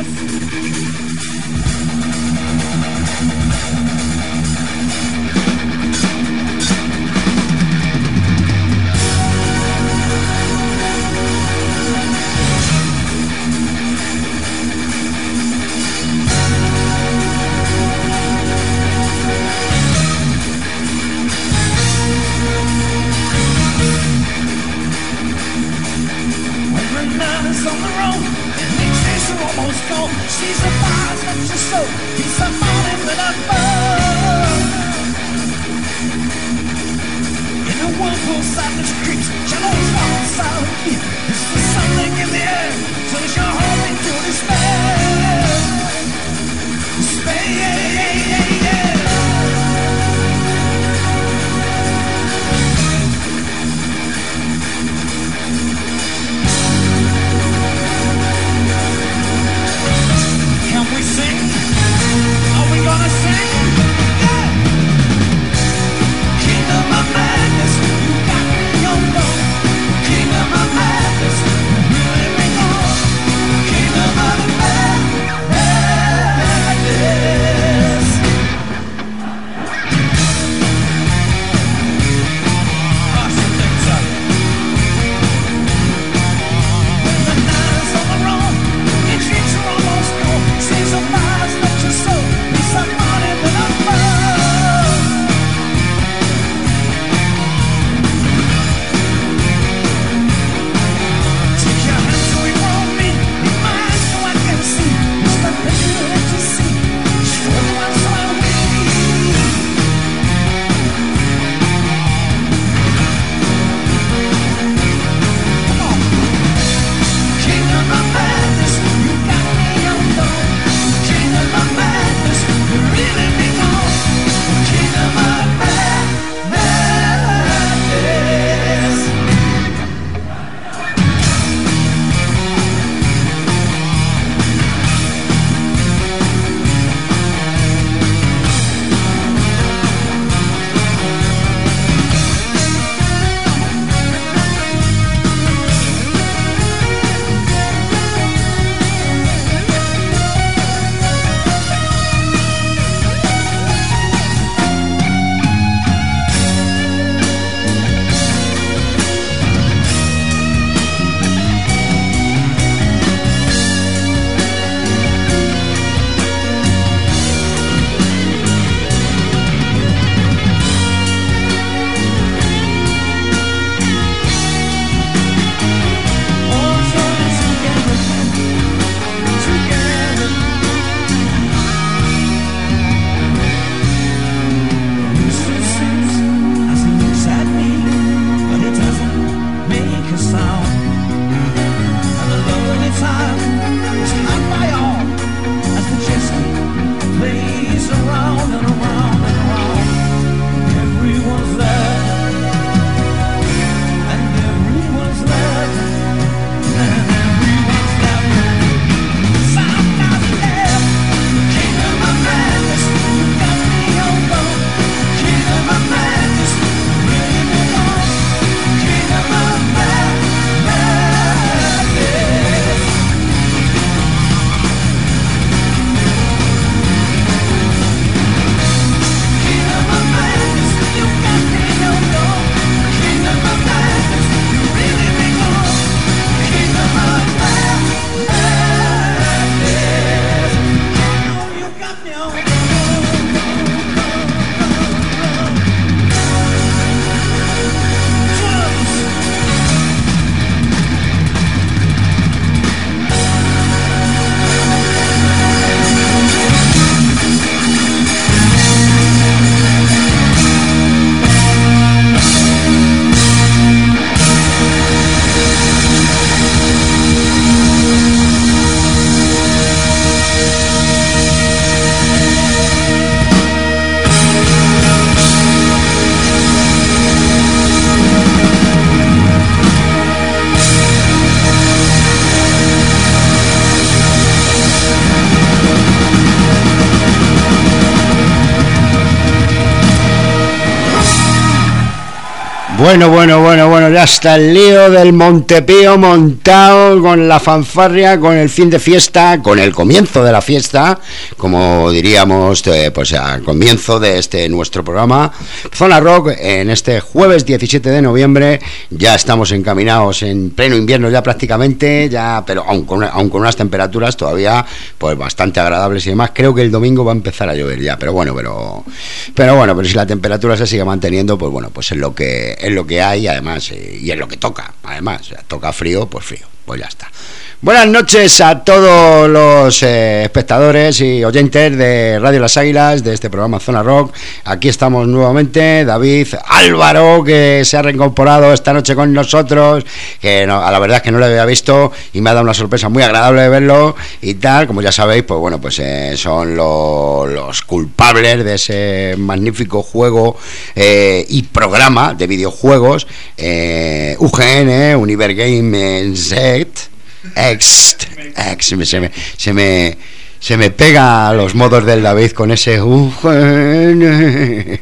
Yes. Bueno, bueno, bueno, bueno, ya está el lío del Montepío montado con la fanfarria, con el fin de fiesta, con el comienzo de la fiesta, como diríamos, eh, pues al comienzo de este nuestro programa. Zona Rock, en este jueves 17 de noviembre, ya estamos encaminados en pleno invierno ya prácticamente, ya, pero aún con, aún con unas temperaturas todavía pues bastante agradables y demás. Creo que el domingo va a empezar a llover ya, pero bueno, pero, pero bueno, pero si la temperatura se sigue manteniendo, pues bueno, pues es lo que es lo que hay, además, eh, y es lo que toca, además, toca frío, pues frío, pues ya está. Buenas noches a todos los eh, espectadores y oyentes de Radio Las Águilas, de este programa Zona Rock. Aquí estamos nuevamente, David Álvaro, que se ha reincorporado esta noche con nosotros, que a la verdad es que no lo había visto y me ha dado una sorpresa muy agradable de verlo y tal. Como ya sabéis, pues bueno, pues eh, son los culpables de ese magnífico juego eh, y programa de videojuegos UGN, Univer Game Set ex, ex, se me, se me, se me pega a los modos del David con ese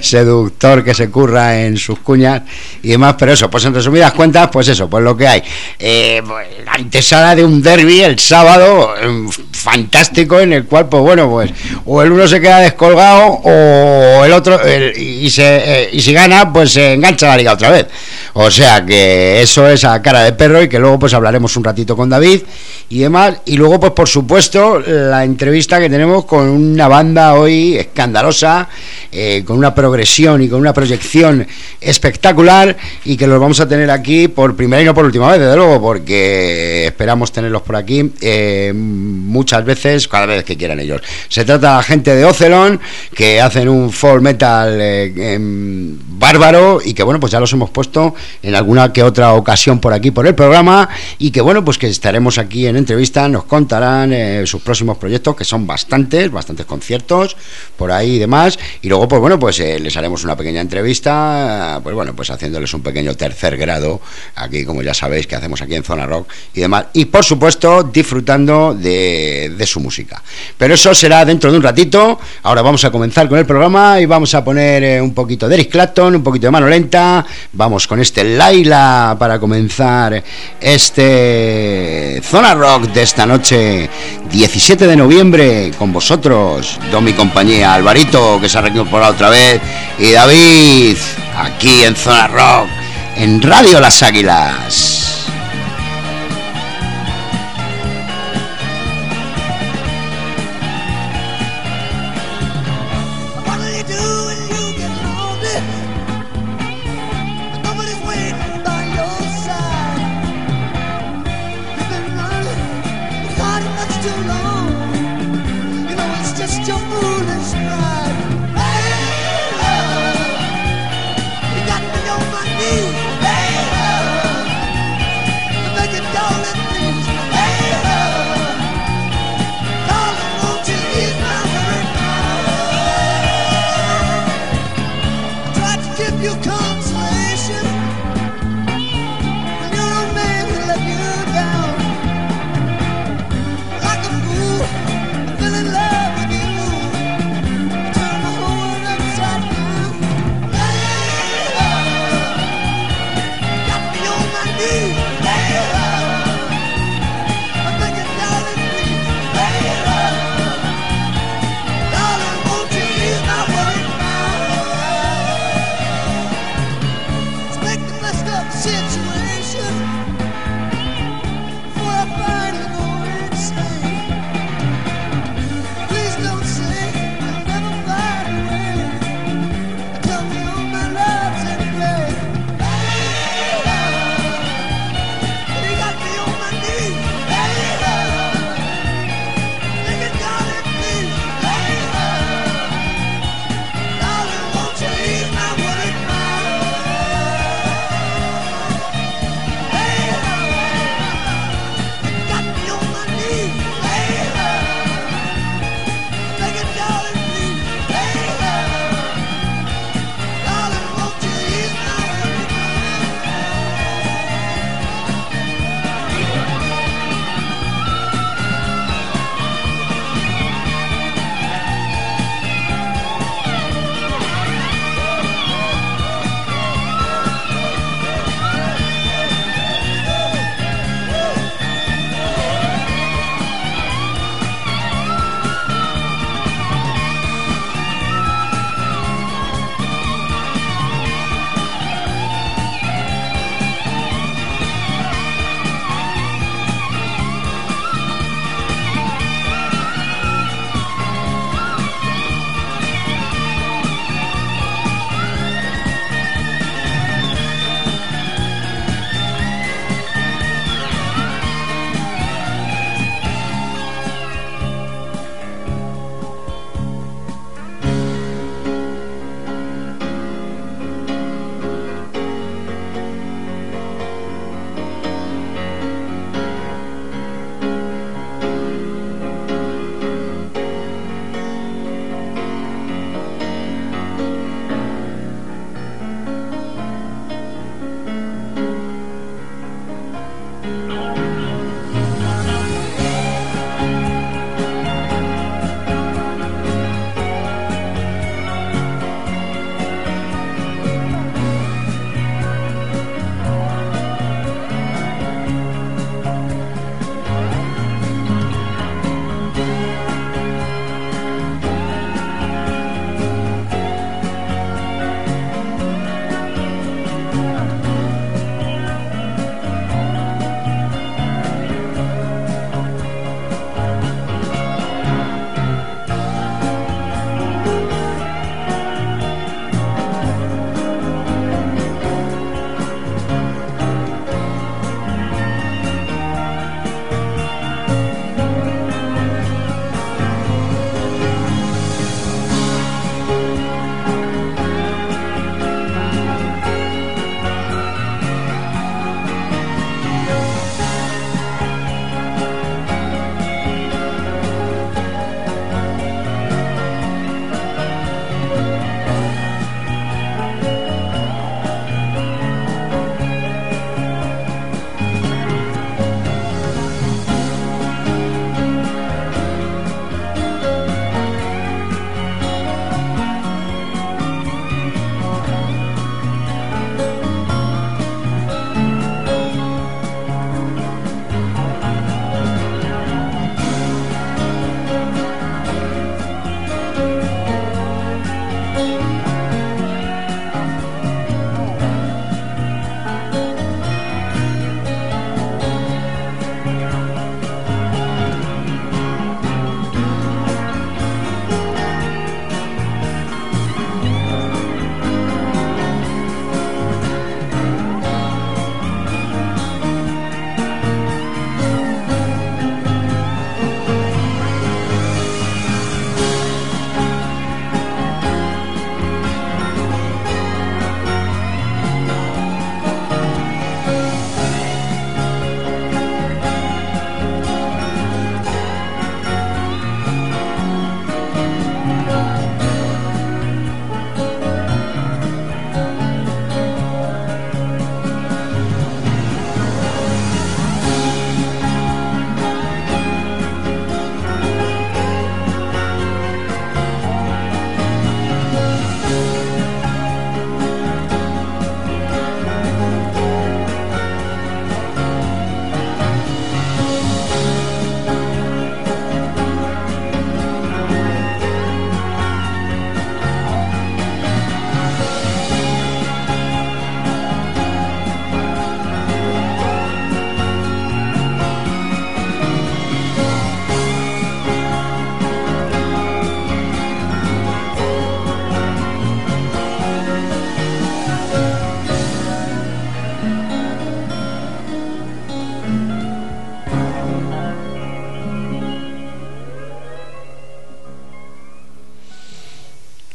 seductor que se curra en sus cuñas y demás, pero eso, pues en resumidas cuentas, pues eso, pues lo que hay. Eh, pues, la antesala de un derby el sábado, em, fantástico, en el cual, pues bueno, pues o el uno se queda descolgado o el otro, y, se, eh, y si gana, pues se engancha la liga otra vez. O sea que eso es a cara de perro y que luego pues hablaremos un ratito con David y demás. Y luego, pues por supuesto, la entrevista que tenemos con una banda hoy escandalosa, eh, con una progresión y con una proyección espectacular y que los vamos a tener aquí por primera y no por última vez, desde luego, porque esperamos tenerlos por aquí eh, muchas veces, cada vez que quieran ellos. Se trata de gente de Ocelon que hacen un folk metal eh, bárbaro y que bueno, pues ya los hemos puesto en alguna que otra ocasión por aquí por el programa y que bueno, pues que estaremos aquí en entrevista, nos contarán eh, sus próximos proyectos, que son bastantes, bastantes conciertos por ahí y demás. Y luego, pues bueno, pues eh, les haremos una pequeña entrevista, pues bueno, pues haciéndoles un pequeño tercer grado, aquí como ya sabéis que hacemos aquí en Zona Rock y demás. Y por supuesto, disfrutando de, de su música. Pero eso será dentro de un ratito. Ahora vamos a comenzar con el programa y vamos a poner eh, un poquito de Eric Clapton, un poquito de mano lenta. Vamos con este Laila para comenzar este Zona Rock de esta noche 17 de noviembre con vosotros, Domi compañía, Alvarito que se ha reincorporado otra vez y David aquí en Zona Rock, en Radio Las Águilas.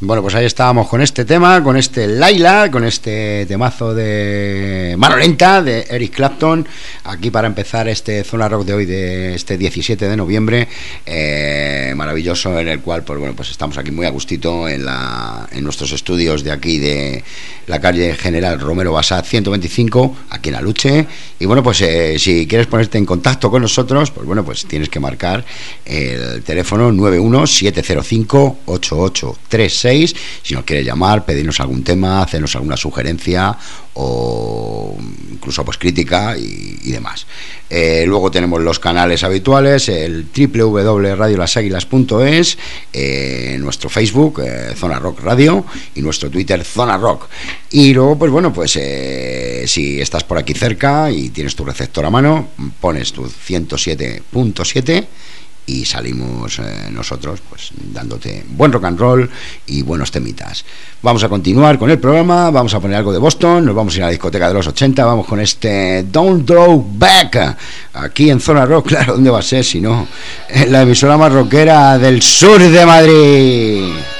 Bueno, pues ahí estábamos con este tema, con este Laila, con este temazo de mano lenta de Eric Clapton, aquí para empezar este Zona Rock de hoy, de este 17 de noviembre, eh, maravilloso, en el cual, pues bueno, pues estamos aquí muy a gustito en, la, en nuestros estudios de aquí de la calle General Romero Basat 125, aquí en Aluche, y bueno, pues eh, si quieres ponerte en contacto con nosotros, pues bueno, pues tienes que marcar el teléfono 91705 8836 si nos quiere llamar, pedirnos algún tema, hacernos alguna sugerencia o incluso pues crítica y, demás. Eh, luego tenemos los canales habituales, el www.radiolaságuilas.es, eh, nuestro Facebook, eh, Zona Rock Radio, y nuestro Twitter, Zona Rock. Y luego, pues bueno, pues si estás por aquí cerca y tienes tu receptor a mano, pones tu 107.7 y salimos eh, nosotros pues dándote buen rock and roll y buenos temitas. Vamos a continuar con el programa, vamos a poner algo de Boston, nos vamos a ir a la discoteca de los 80, vamos con este Don't Throw Back, aquí en Zona Rock, claro, ¿dónde va a ser si no? En la emisora más rockera del sur de Madrid.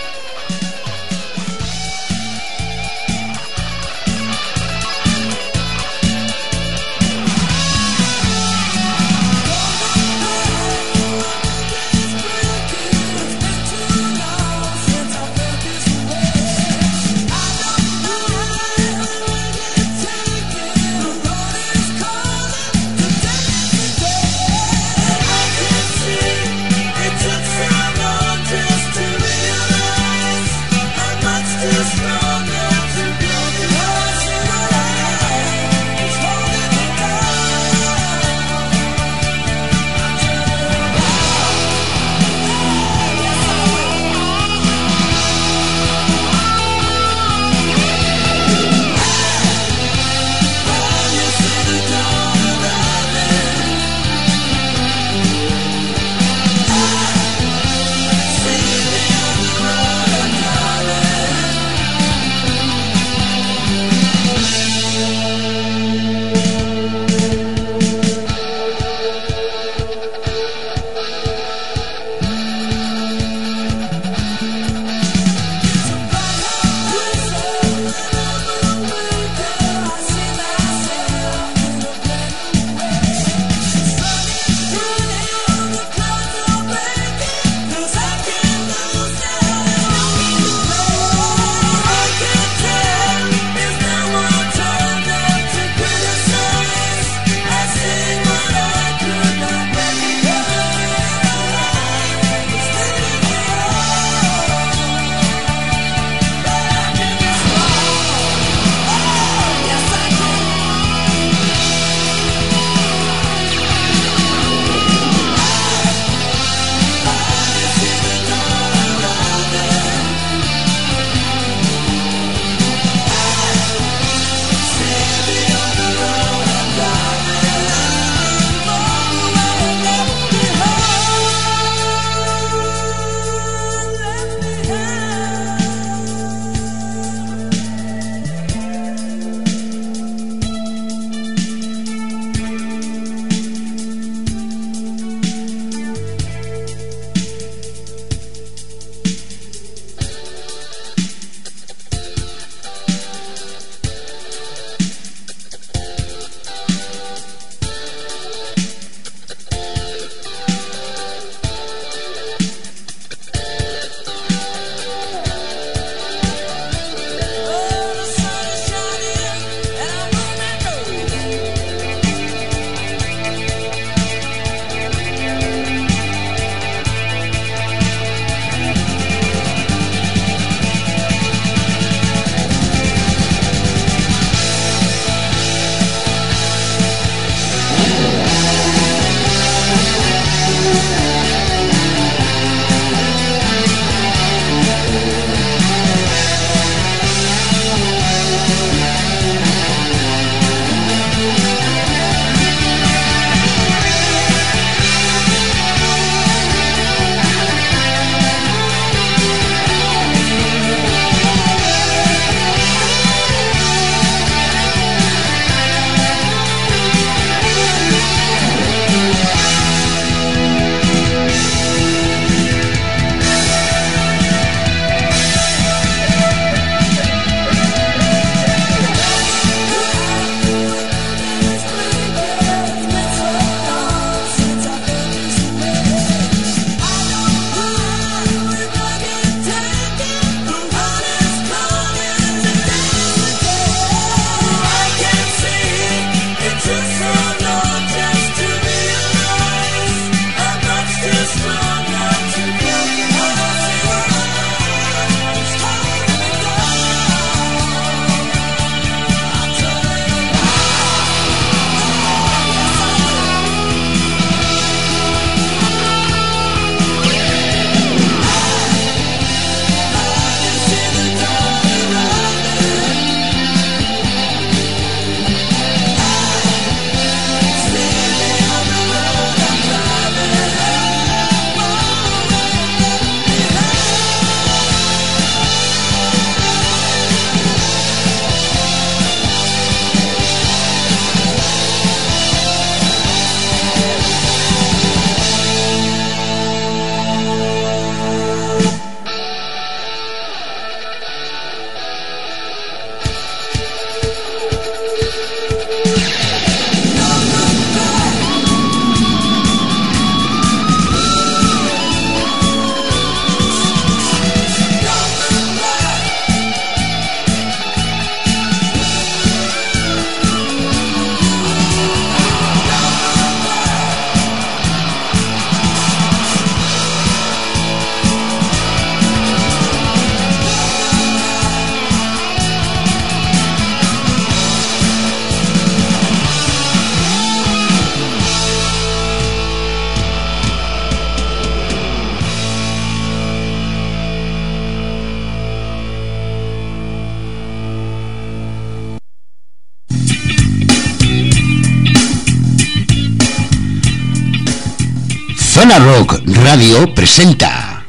Zona Rock Radio presenta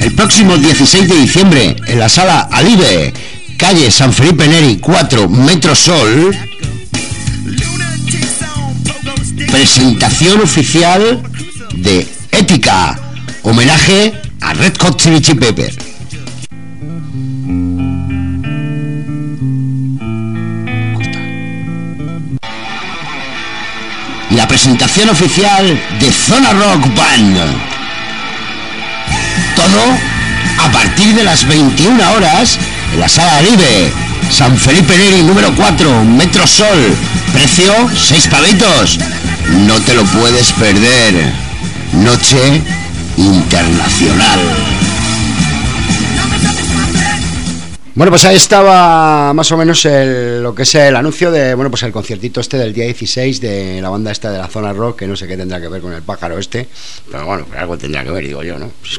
el próximo 16 de diciembre en la sala Alive, calle San Felipe Neri 4, Metro Sol, presentación oficial de Ética, homenaje a Red Hot Chili Pepper. Presentación oficial de Zona Rock Band. Todo a partir de las 21 horas en la sala Libre, San Felipe Neri número 4, Metro Sol, precio 6 pavitos. No te lo puedes perder. Noche internacional. Bueno, pues ahí estaba más o menos lo que es el anuncio de, bueno, pues el conciertito este del día 16 de la banda esta de la zona rock, que no sé qué tendrá que ver con el pájaro este, pero bueno, algo tendrá que ver, digo yo, ¿no? Pues,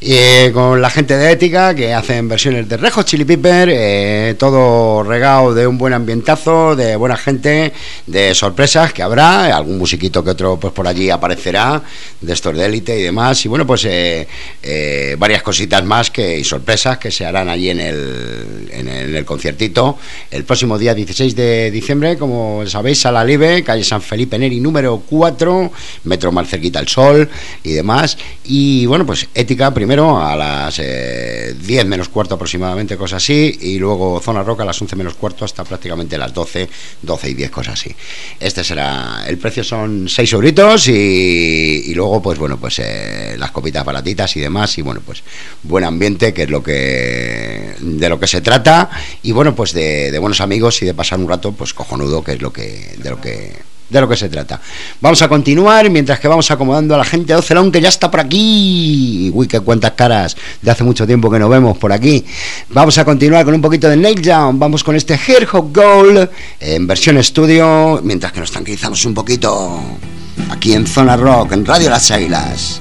eh, con la gente de Ética que hacen versiones de Rejo Chili Pepper, eh, todo regado de un buen ambientazo, de buena gente, de sorpresas que habrá, algún musiquito que otro pues por allí aparecerá, de estos de élite y demás, y bueno, pues eh, varias cositas más que y sorpresas que se harán allí en el, en el, conciertito. El próximo día 16 de diciembre, como sabéis, Sala Libre, calle San Felipe Neri número 4, metro más cerquita el sol y demás, y bueno, pues Ética primero primero a las 10 eh, menos cuarto aproximadamente, cosas así, y luego Zona Roca a las 11 menos cuarto hasta prácticamente las 12, 12 y 10, cosas así. Este será, el precio son 6 euritos y, luego, pues bueno, pues eh, las copitas baratitas y demás, y bueno, pues buen ambiente, que es lo que, de lo que se trata, y bueno, pues de, de buenos amigos y de pasar un rato, pues cojonudo, que es lo que, de lo que de lo que se trata. Vamos a continuar mientras que vamos acomodando a la gente de Ocelón que ya está por aquí. Uy, qué cuántas caras de hace mucho tiempo que no vemos por aquí. Vamos a continuar con un poquito de Nail Down. Vamos con este Hair Hop Gold en versión estudio, mientras que nos tranquilizamos un poquito aquí en Zona Rock, en Radio Las Águilas.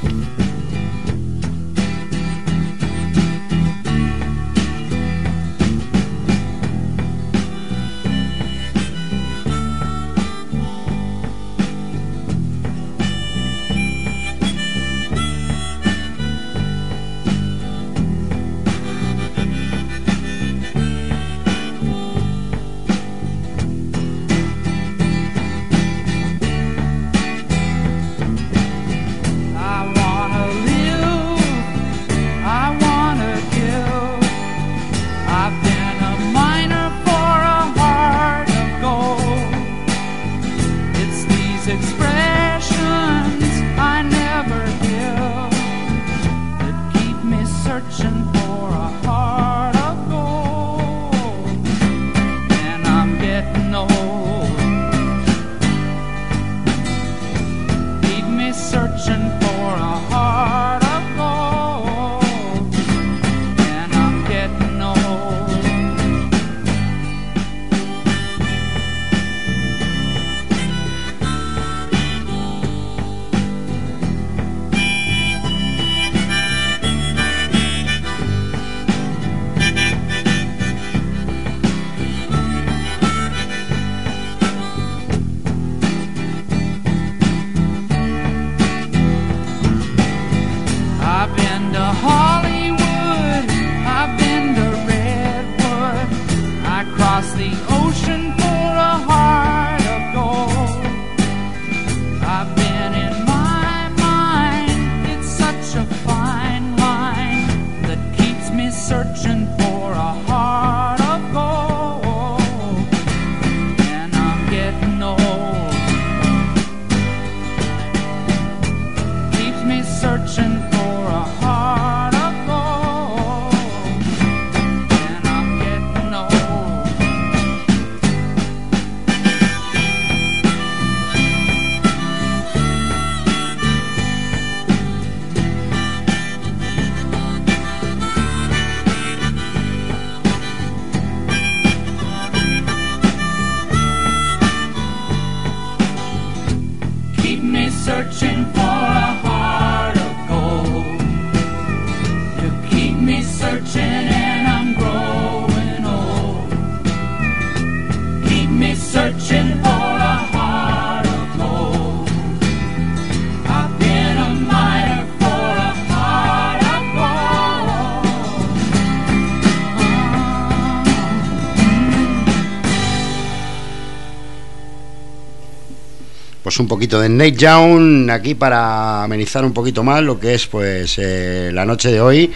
Un poquito de Nate Young aquí para amenizar un poquito más lo que es pues eh, la noche de hoy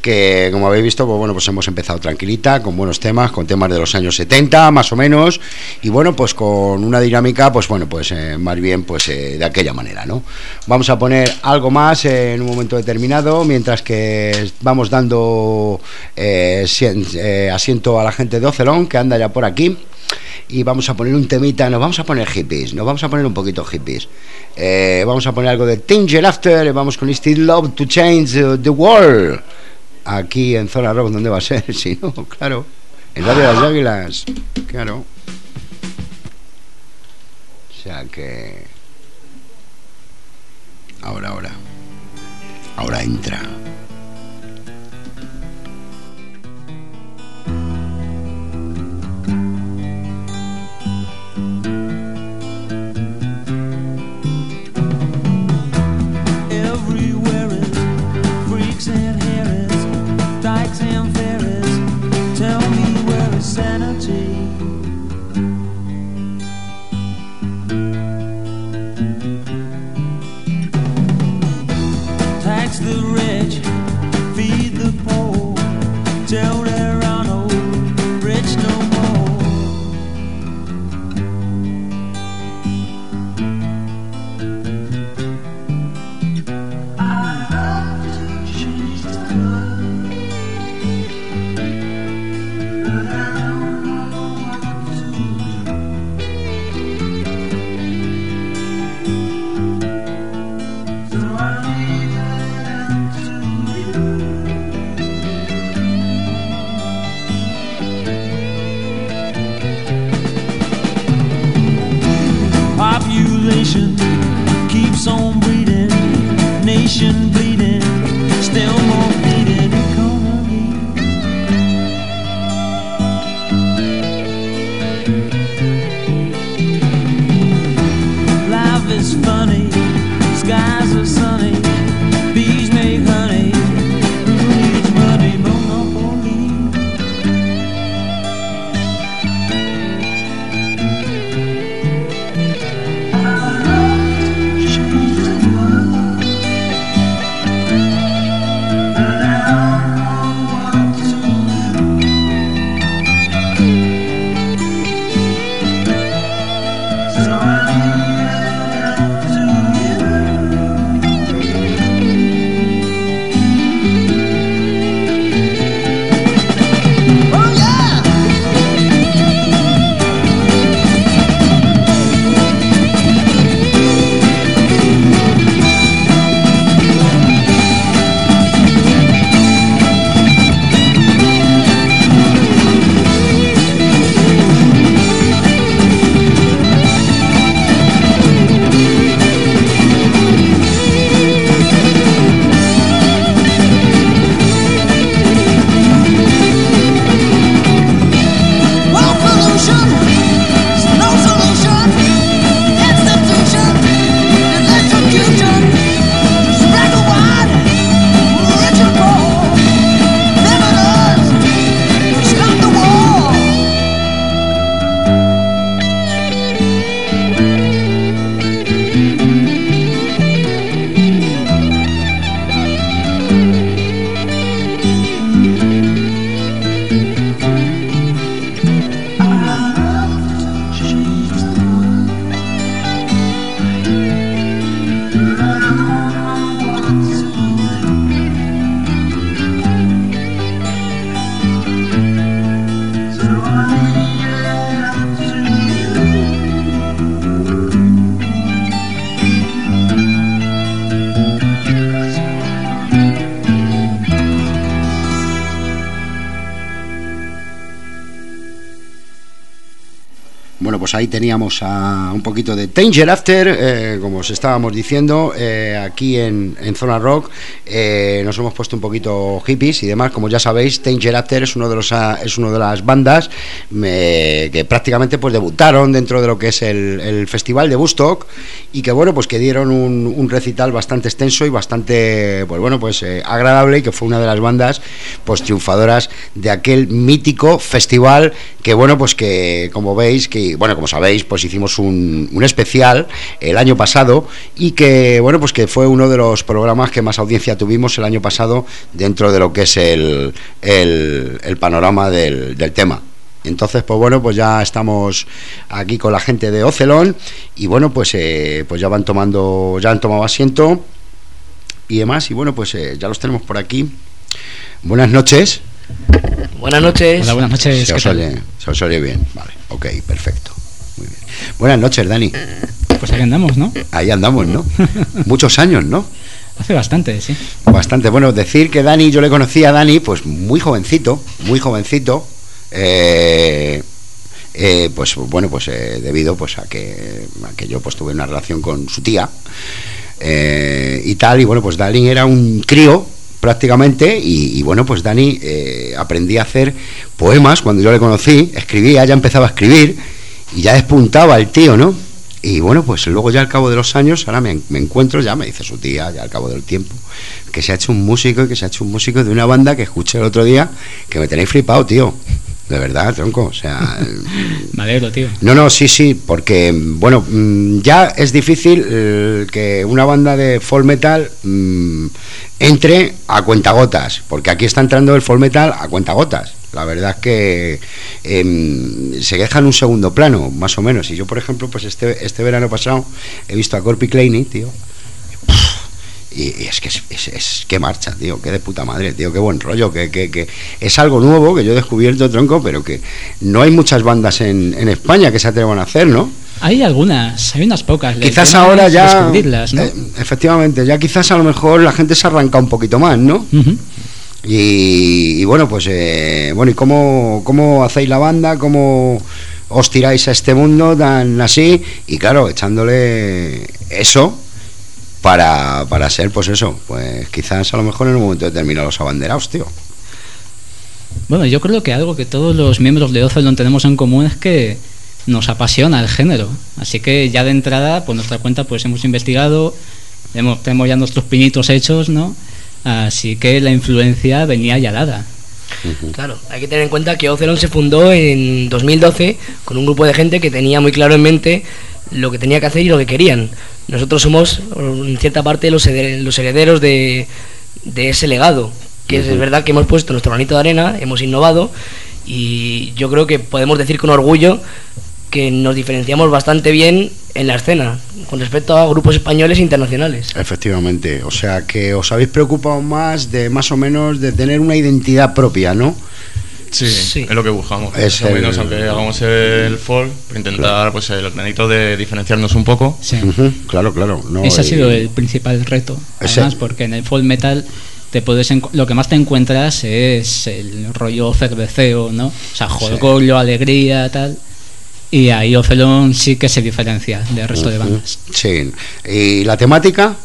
que como habéis visto pues bueno pues hemos empezado tranquilita con buenos temas con temas de los años 70 más o menos y bueno pues con una dinámica pues bueno pues eh, más bien pues eh, de aquella manera no vamos a poner algo más en un momento determinado mientras que vamos dando asiento a la gente de Ocelón que anda ya por aquí y vamos a poner un temita, nos vamos a poner hippies, nos vamos a poner un poquito hippies. Eh, vamos a poner algo de Tinger After, vamos con Still Love to Change the World. Aquí en Zona Rock, ¿dónde va a ser? Si no, claro. En Radio de las Águilas, claro. O sea que. Ahora, ahora. Ahora entra. Ahí teníamos a un poquito de Danger After, eh, como os estábamos diciendo, eh, aquí en, Zona Rock. Eh, nos hemos puesto un poquito hippies y demás. Como ya sabéis, Danger After es uno de los es uno de las bandas que prácticamente pues debutaron dentro de lo que es el, festival de Woodstock y que bueno pues que dieron un, recital bastante extenso y bastante pues bueno pues agradable y que fue una de las bandas pues triunfadoras de aquel mítico festival que bueno pues que como veis que bueno como sabéis, pues hicimos un, un, especial el año pasado y que, bueno, pues que fue uno de los programas que más audiencia tuvimos el año pasado dentro de lo que es el, el, el panorama del, del tema. Entonces, pues bueno, pues ya estamos aquí con la gente de Ocelón y bueno, pues, eh, pues ya van tomando, ya han tomado asiento y demás. Y bueno, pues eh, ya los tenemos por aquí. Buenas noches. Buenas noches. Hola, buenas noches. Se os, oye, se os oye bien. Vale, ok, perfecto. Muy bien. Buenas noches, Dani. Pues ahí andamos, ¿no? Ahí andamos, ¿no? Muchos años, ¿no? Hace bastante, sí. Bastante. Bueno, decir que Dani, yo le conocí a Dani, pues muy jovencito, muy jovencito. Eh, eh, pues bueno, pues eh, debido pues a que, a que yo pues tuve una relación con su tía eh, y tal, y bueno, pues Dani era un crío prácticamente y, y bueno, pues Dani eh, aprendí a hacer poemas cuando yo le conocí, escribía, ya empezaba a escribir y ya despuntaba el tío, ¿no? Y bueno, pues luego ya al cabo de los años, ahora me, me, encuentro, ya me dice su tía, ya al cabo del tiempo, que se ha hecho un músico y que se ha hecho un músico de una banda que escuché el otro día, que me tenéis flipado, tío. De verdad, tronco, o sea... me alegro, tío. No, no, sí, sí, porque, bueno, mm, ya es difícil eh, que una banda de folk metal mmm, entre a cuentagotas, porque aquí está entrando el folk metal a cuentagotas. La verdad es que eh, se deja en un segundo plano, más o menos. Y yo, por ejemplo, pues este, este verano pasado he visto a Corpi Kleiny, tío. Y, y, es que es, es, es, que marcha, tío, que de puta madre, tío, qué buen rollo, que, que, que, es algo nuevo que yo he descubierto, tronco, pero que no hay muchas bandas en, en España que se atrevan a hacer, ¿no? Hay algunas, hay unas pocas. Quizás ahora ya. ¿no? Eh, efectivamente, ya quizás a lo mejor la gente se arranca un poquito más, ¿no? Uh -huh. Y, bueno, pues eh, bueno, ¿y cómo, cómo hacéis la banda? ¿Cómo os tiráis a este mundo tan así? Y claro, echándole eso para, para ser, pues eso, pues quizás a lo mejor en un momento determinado los abanderados, tío. Bueno, yo creo que algo que todos los miembros de Ocelon tenemos en común es que nos apasiona el género. Así que ya de entrada, por nuestra cuenta, pues hemos investigado, hemos, tenemos ya nuestros pinitos hechos, ¿no? Así que la influencia venía ya dada. Claro, hay que tener en cuenta que Ocelon se fundó en 2012 con un grupo de gente que tenía muy claro en mente lo que tenía que hacer y lo que querían. Nosotros somos, en cierta parte, los, herederos de, de ese legado, que uh -huh. es verdad que hemos puesto nuestro granito de arena, hemos innovado y yo creo que podemos decir con orgullo que nos diferenciamos bastante bien en la escena con respecto a grupos españoles e internacionales. Efectivamente, o sea que os habéis preocupado más de más o menos de tener una identidad propia, ¿no? Sí, sí, es lo que buscamos. Es o menos, aunque hagamos el folk, intentar claro. pues el granito de diferenciarnos un poco. Sí. Uh -huh. Claro, claro. No, Ese ha sido el principal reto. Además, Ese... porque en el folk metal te puedes lo que más te encuentras es el rollo cerveceo, ¿no? O sea, jolgorio, sí. alegría, tal. Y ahí Ocelón sí que se diferencia del resto uh -huh. de bandas. Sí. ¿Y la temática?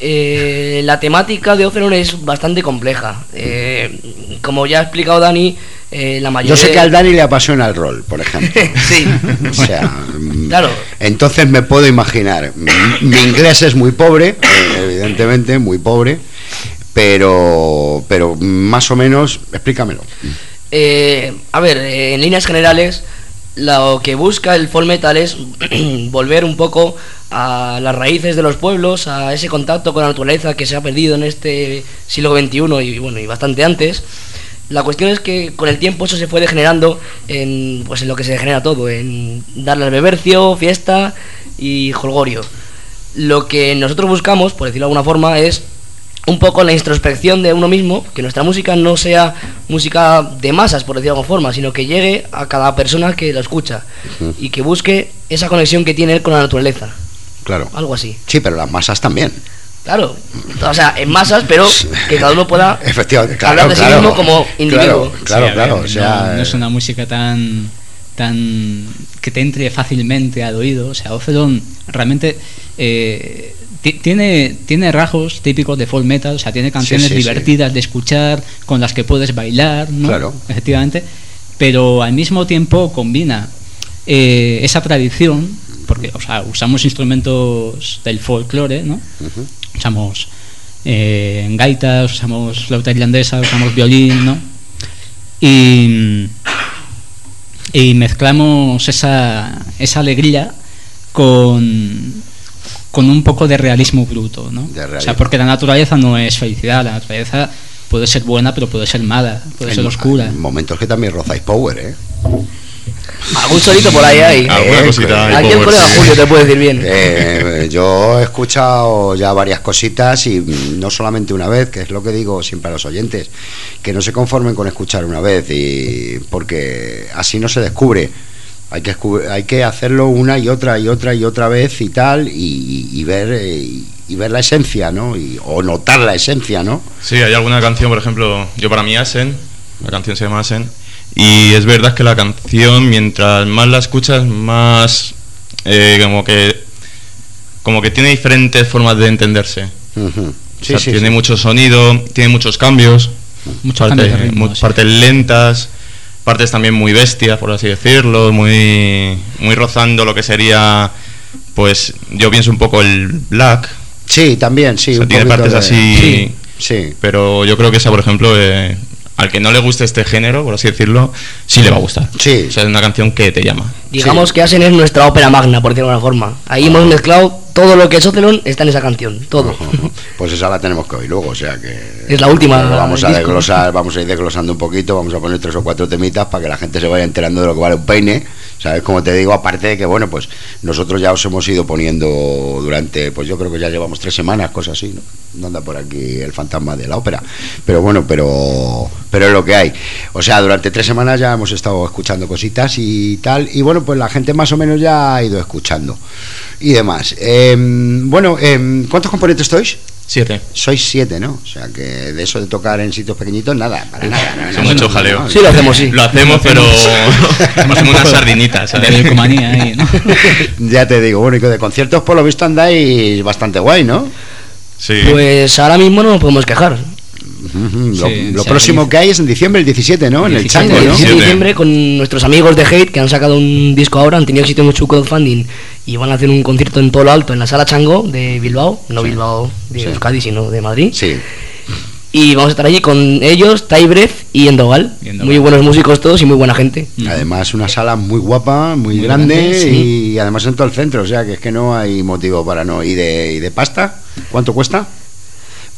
Eh, la temática de Ocelon es bastante compleja. Eh, como ya ha explicado Dani, eh, la mayoría. Yo sé que al Dani le apasiona el rol, por ejemplo. sí. O sea, claro. Entonces me puedo imaginar. Mi, mi inglés es muy pobre, evidentemente, muy pobre, pero, pero más o menos, explícamelo. Eh, a ver, en líneas generales, lo que busca el folk metal es volver un poco a las raíces de los pueblos, a ese contacto con la naturaleza que se ha perdido en este siglo XXI y bueno y bastante antes. La cuestión es que con el tiempo eso se fue degenerando en pues en lo que se degenera todo, en darle al bebercio, fiesta y jolgorio. Lo que nosotros buscamos, por decirlo de alguna forma, es un poco la introspección de uno mismo, que nuestra música no sea música de masas, por decirlo de alguna forma, sino que llegue a cada persona que la escucha y que busque esa conexión que tiene él con la naturaleza. Claro. Algo así. Sí, pero las masas también. Claro, o sea, en masas, pero que cada uno pueda Efectivamente, claro, hablar de claro, sí mismo como individuo. Claro, claro, sí, claro ver, o sea, no, no, es una música tan tan que te entre fácilmente al oído, o sea, Ocelon realmente eh, tiene, tiene rasgos típicos de folk metal, o sea, tiene canciones sí, sí, divertidas sí. de escuchar, con las que puedes bailar, ¿no? Claro. Efectivamente, pero al mismo tiempo combina eh, esa tradición, porque o sea, usamos instrumentos del folclore, ¿no? Uh -huh. Usamos eh, gaitas, usamos flauta irlandesa, usamos violín, ¿no? Y, y mezclamos esa, esa alegría con, con un poco de realismo bruto, ¿no? O sea, porque la naturaleza no es felicidad, la naturaleza puede ser buena, pero puede ser mala, puede ser oscura. Hay momentos que también rozáis power, ¿eh? Algún solito por ahí hay. Alguna cosita. Aquí el colega Julio te puede decir bien. Eh, yo he escuchado ya varias cositas y no solamente una vez, que es lo que digo siempre a los oyentes, que no se conformen con escuchar una vez y porque así no se descubre. Hay que, hay que hacerlo una y otra y otra y otra vez y tal y, ver y, ver la esencia, ¿no? Y, o notar la esencia, ¿no? Sí, hay alguna canción, por ejemplo, yo para mí Asen, la canción se llama Asen y es verdad que la canción, mientras más la escuchas, más eh, como que como que tiene diferentes formas de entenderse. tiene mucho sonido, tiene muchos cambios, muchas partes, lentas, partes también muy bestias, por así decirlo, muy muy rozando lo que sería, pues yo pienso un poco el black. Sí, también, sí. tiene partes así, sí, pero yo creo que esa, por ejemplo, eh, al que no le guste este género, por así decirlo, sí le va a gustar. Sí. O sea, es una canción que te llama. Digamos que Asen es nuestra ópera magna, por decirlo de alguna forma. Ahí hemos mezclado todo lo que es Ocelon, está en esa canción, todo. Pues esa la tenemos que oír luego, o sea que... Es la última. Vamos a desglosar, vamos a ir desglosando un poquito, vamos a poner tres o cuatro temitas para que la gente se vaya enterando de lo que vale un peine ¿Sabes? Como te digo, aparte de que, bueno, pues nosotros ya os hemos ido poniendo durante, pues yo creo que ya llevamos tres semanas, cosas así, ¿no? No anda por aquí el fantasma de la ópera. Pero bueno, pero, pero es lo que hay. O sea, durante tres semanas ya hemos estado escuchando cositas y tal. Y bueno, pues la gente más o menos ya ha ido escuchando y demás. Em, bueno, eh, ¿cuántos componentes sois? Siete. Sois siete, ¿no? O sea, que de eso de tocar en sitios pequeñitos, nada, para nada. No, mucho jaleo. Sí, lo hacemos, sí. Lo hacemos, pero hacemos unas sardinitas. ahí, ¿no? ya te digo, bueno, y que de conciertos por lo visto andáis bastante guay, ¿no? Sí. Pues ahora mismo no nos podemos quejar lo, próximo que hay es en diciembre, el 17, ¿no? En el Chango, ¿no? El 17 de diciembre con nuestros amigos de Hate que han sacado un disco ahora, han tenido éxito en mucho crowdfunding y van a hacer un concierto en todo lo alto en la sala Chango de Bilbao, no Bilbao de Euskadi, sino de Madrid. Sí. Y vamos a estar allí con ellos, Tybreth y Endogal. Muy buenos músicos todos y muy buena gente. Además, una sala muy guapa, muy, grande, y además en todo el centro, o sea que es que no hay motivo para no. ¿Y de, y de pasta? ¿Cuánto cuesta?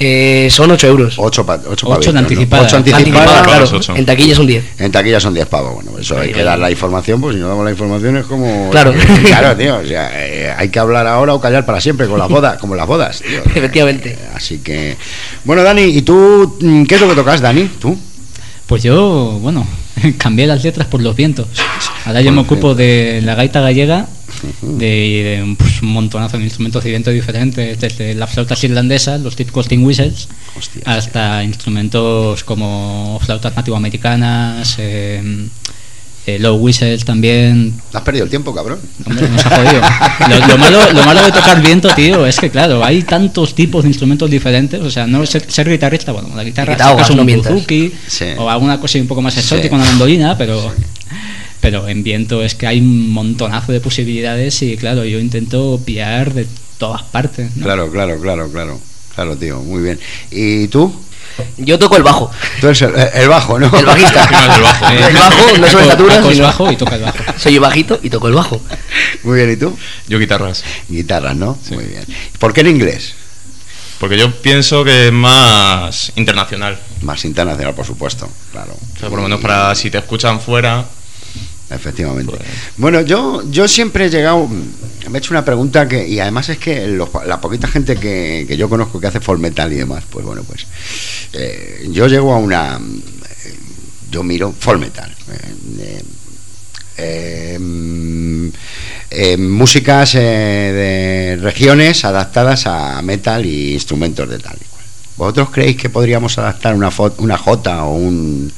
Eh, son 8 euros. 8 8 de anticipada. 8 anticipada, claro. En taquilla son 10. En taquilla son 10 pavos. Bueno, eso hay que dar la información, pues si no damos la información es como. Claro. claro, tío. O sea, eh, hay que hablar ahora o callar para siempre con las bodas, como las bodas, tío. Efectivamente. Eh, así que. Bueno, Dani, ¿y tú mm, qué es lo que tocas, Dani? ¿Tú? Pues yo, bueno, cambié las letras por los vientos. Ahora yo me ocupo de la gaita gallega de, pues, un montonazo de instrumentos y vientos diferentes, desde las flautas irlandesas, los típicos tin whistles, hasta instrumentos como flautas nativoamericanas, eh, eh, low whistles también. Has perdido el tiempo, cabrón. Lo, malo, lo malo de tocar viento, tío, es que, claro, hay tantos tipos de instrumentos diferentes. O sea, no ser, ser guitarrista, bueno, la guitarra es un buzuki o alguna cosa un poco más exótica, una mandolina, pero pero en viento es que hay un montonazo de posibilidades y claro, yo intento pillar de todas partes. Claro, claro, claro, claro. Claro, tío, muy bien. ¿Y tú? Yo toco el bajo. Tú eres el, bajo, ¿no? El bajista. el bajo. el bajo, no soy estatura. Soy bajo y toca el bajo. Soy bajito y toco el bajo. Muy bien, ¿y tú? Yo guitarras. Guitarras, ¿no? Muy bien. ¿Por qué en inglés? Porque yo pienso que es más internacional. Más internacional, por supuesto, claro. O sea, por lo menos para si te escuchan fuera, Efectivamente. Pues- bueno, yo, yo siempre he llegado, me he hecho una pregunta que, y además es que la poquita gente que, que, yo conozco que hace folk metal y demás, pues bueno, pues eh, yo llego a una, yo miro folk metal. Eh, eh, músicas de regiones adaptadas a metal y instrumentos de tal. ¿Vosotros creéis que podríamos adaptar una, una jota o un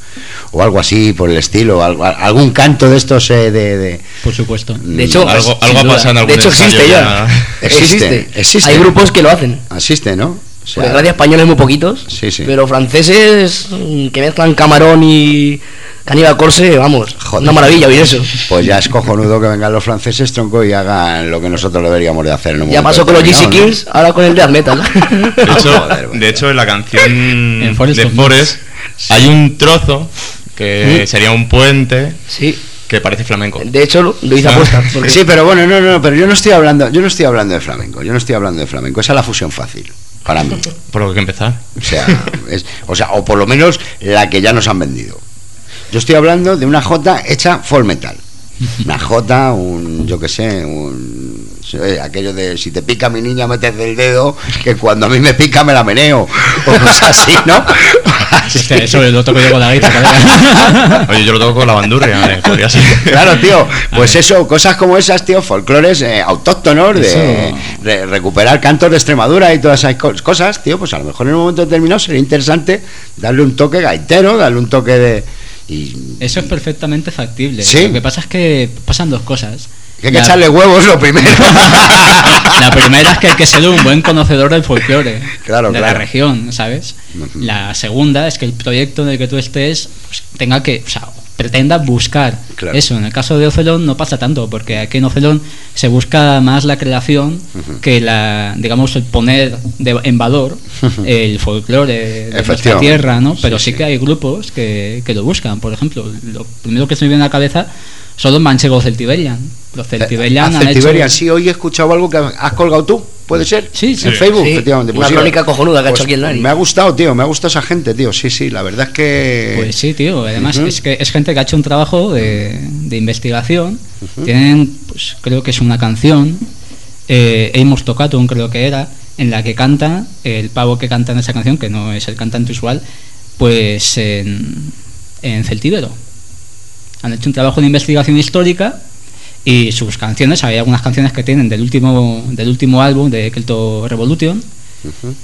o algo así por el estilo, algún canto de estos eh, de, Por supuesto. De hecho, algo, algo ha pasado en algún De hecho existe ya. Existe, existe, Hay grupos que lo hacen. Existe, ¿no? O sea, pues españoles muy poquitos, sí, sí. pero franceses mm, que mezclan camarón y Caníbal Corse, vamos, una maravilla oír eso. Pues ya es cojonudo que vengan los franceses, tronco, y hagan lo que nosotros deberíamos de hacer. En un ya pasó con los GC Kings, ahora con el death metal. De hecho, de hecho en la canción de Forest hay un trozo que sería un puente. Sí. que parece flamenco. De hecho, lo hice Ah. apuesta. porque- Sí, pero bueno, no, no, pero yo no estoy hablando, yo no estoy hablando de flamenco, yo no estoy hablando de flamenco, esa es la fusión fácil, para mí. Por lo que empezar. O sea, es- o sea, o por lo menos la que ya nos han vendido. Yo estoy hablando de una J hecha full metal. Una J, un, yo qué sé, un, aquello de si te pica mi niña metes el dedo, que cuando a mí me pica me la meneo. O cosas así, ¿no? Así. Hostia, eso lo toco yo con la guitarra. Oye, yo lo toco con la bandurria, eh, podría ser. Claro, tío, pues eso, cosas como esas, tío, folclores eh, autóctonos, de, de recuperar cantos de Extremadura y todas esas co- cosas, tío, pues a lo mejor en un momento determinado sería interesante darle un toque gaitero, darle un toque de... Y Eso es perfectamente factible. Sí. Lo que pasa es que pasan dos cosas. Que hay que La- echarle huevos lo primero. La primera es que hay que ser un buen conocedor del folclore Claro, de claro. la región, ¿sabes? La segunda es que el proyecto en el que tú estés pues, tenga que, o sea, pretenda buscar Claro. eso. En el caso de Ocelón no pasa tanto, porque aquí en Ocelón se busca más la creación que la, digamos, el poner de- en valor el folclore de nuestra tierra, ¿no? Pero Sí, sí, sí. que hay grupos que, que lo buscan. Por ejemplo, lo primero que se me viene a la cabeza son los manchegos celtiberian. Los celtiberian Ah, han Celtiberian, hecho... sí, hoy he escuchado algo que has colgado tú, ¿puede ser? Sí, sí. En Facebook, Sí, efectivamente. una sí, crónica cojonuda que ha pues hecho aquí el Lari. Me ha gustado, tío, me ha gustado esa gente, tío, sí, sí, la verdad es que... Pues sí, tío. Además es que es gente que ha hecho un trabajo de, de investigación. Tienen, pues creo que es una canción, eh, Amos Tocatum creo que era, en la que canta el pavo que canta en esa canción, que no es el cantante usual, pues en, en celtíbero. Han hecho un trabajo de investigación histórica y sus canciones, hay algunas canciones que tienen del último del último álbum de Kelto Revolution,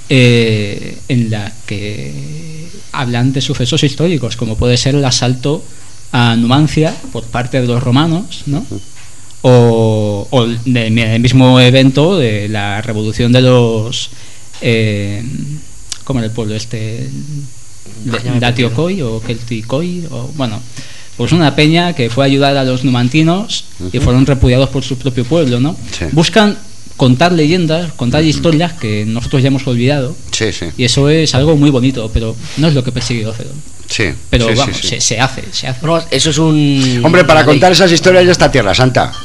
eh, en la que hablan de sucesos históricos, como puede ser el asalto a Numancia por parte de los romanos, ¿no? O, o el, de- el mismo evento de la revolución de los... Eh, ¿Cómo era el pueblo este? De- Datiocoi o Kelticoi, o bueno, pues una peña que fue a ayudar a los numantinos y fueron repudiados por su propio pueblo, ¿no? Sí. Buscan contar leyendas, contar historias que nosotros ya hemos olvidado Sí, sí, y eso es algo muy bonito, pero no es lo que persigue Ocedo. Sí. Pero sí, vamos, sí. Se, se hace, se hace. Bueno, eso es un. Hombre, para ley. contar esas historias ya está Tierra Santa.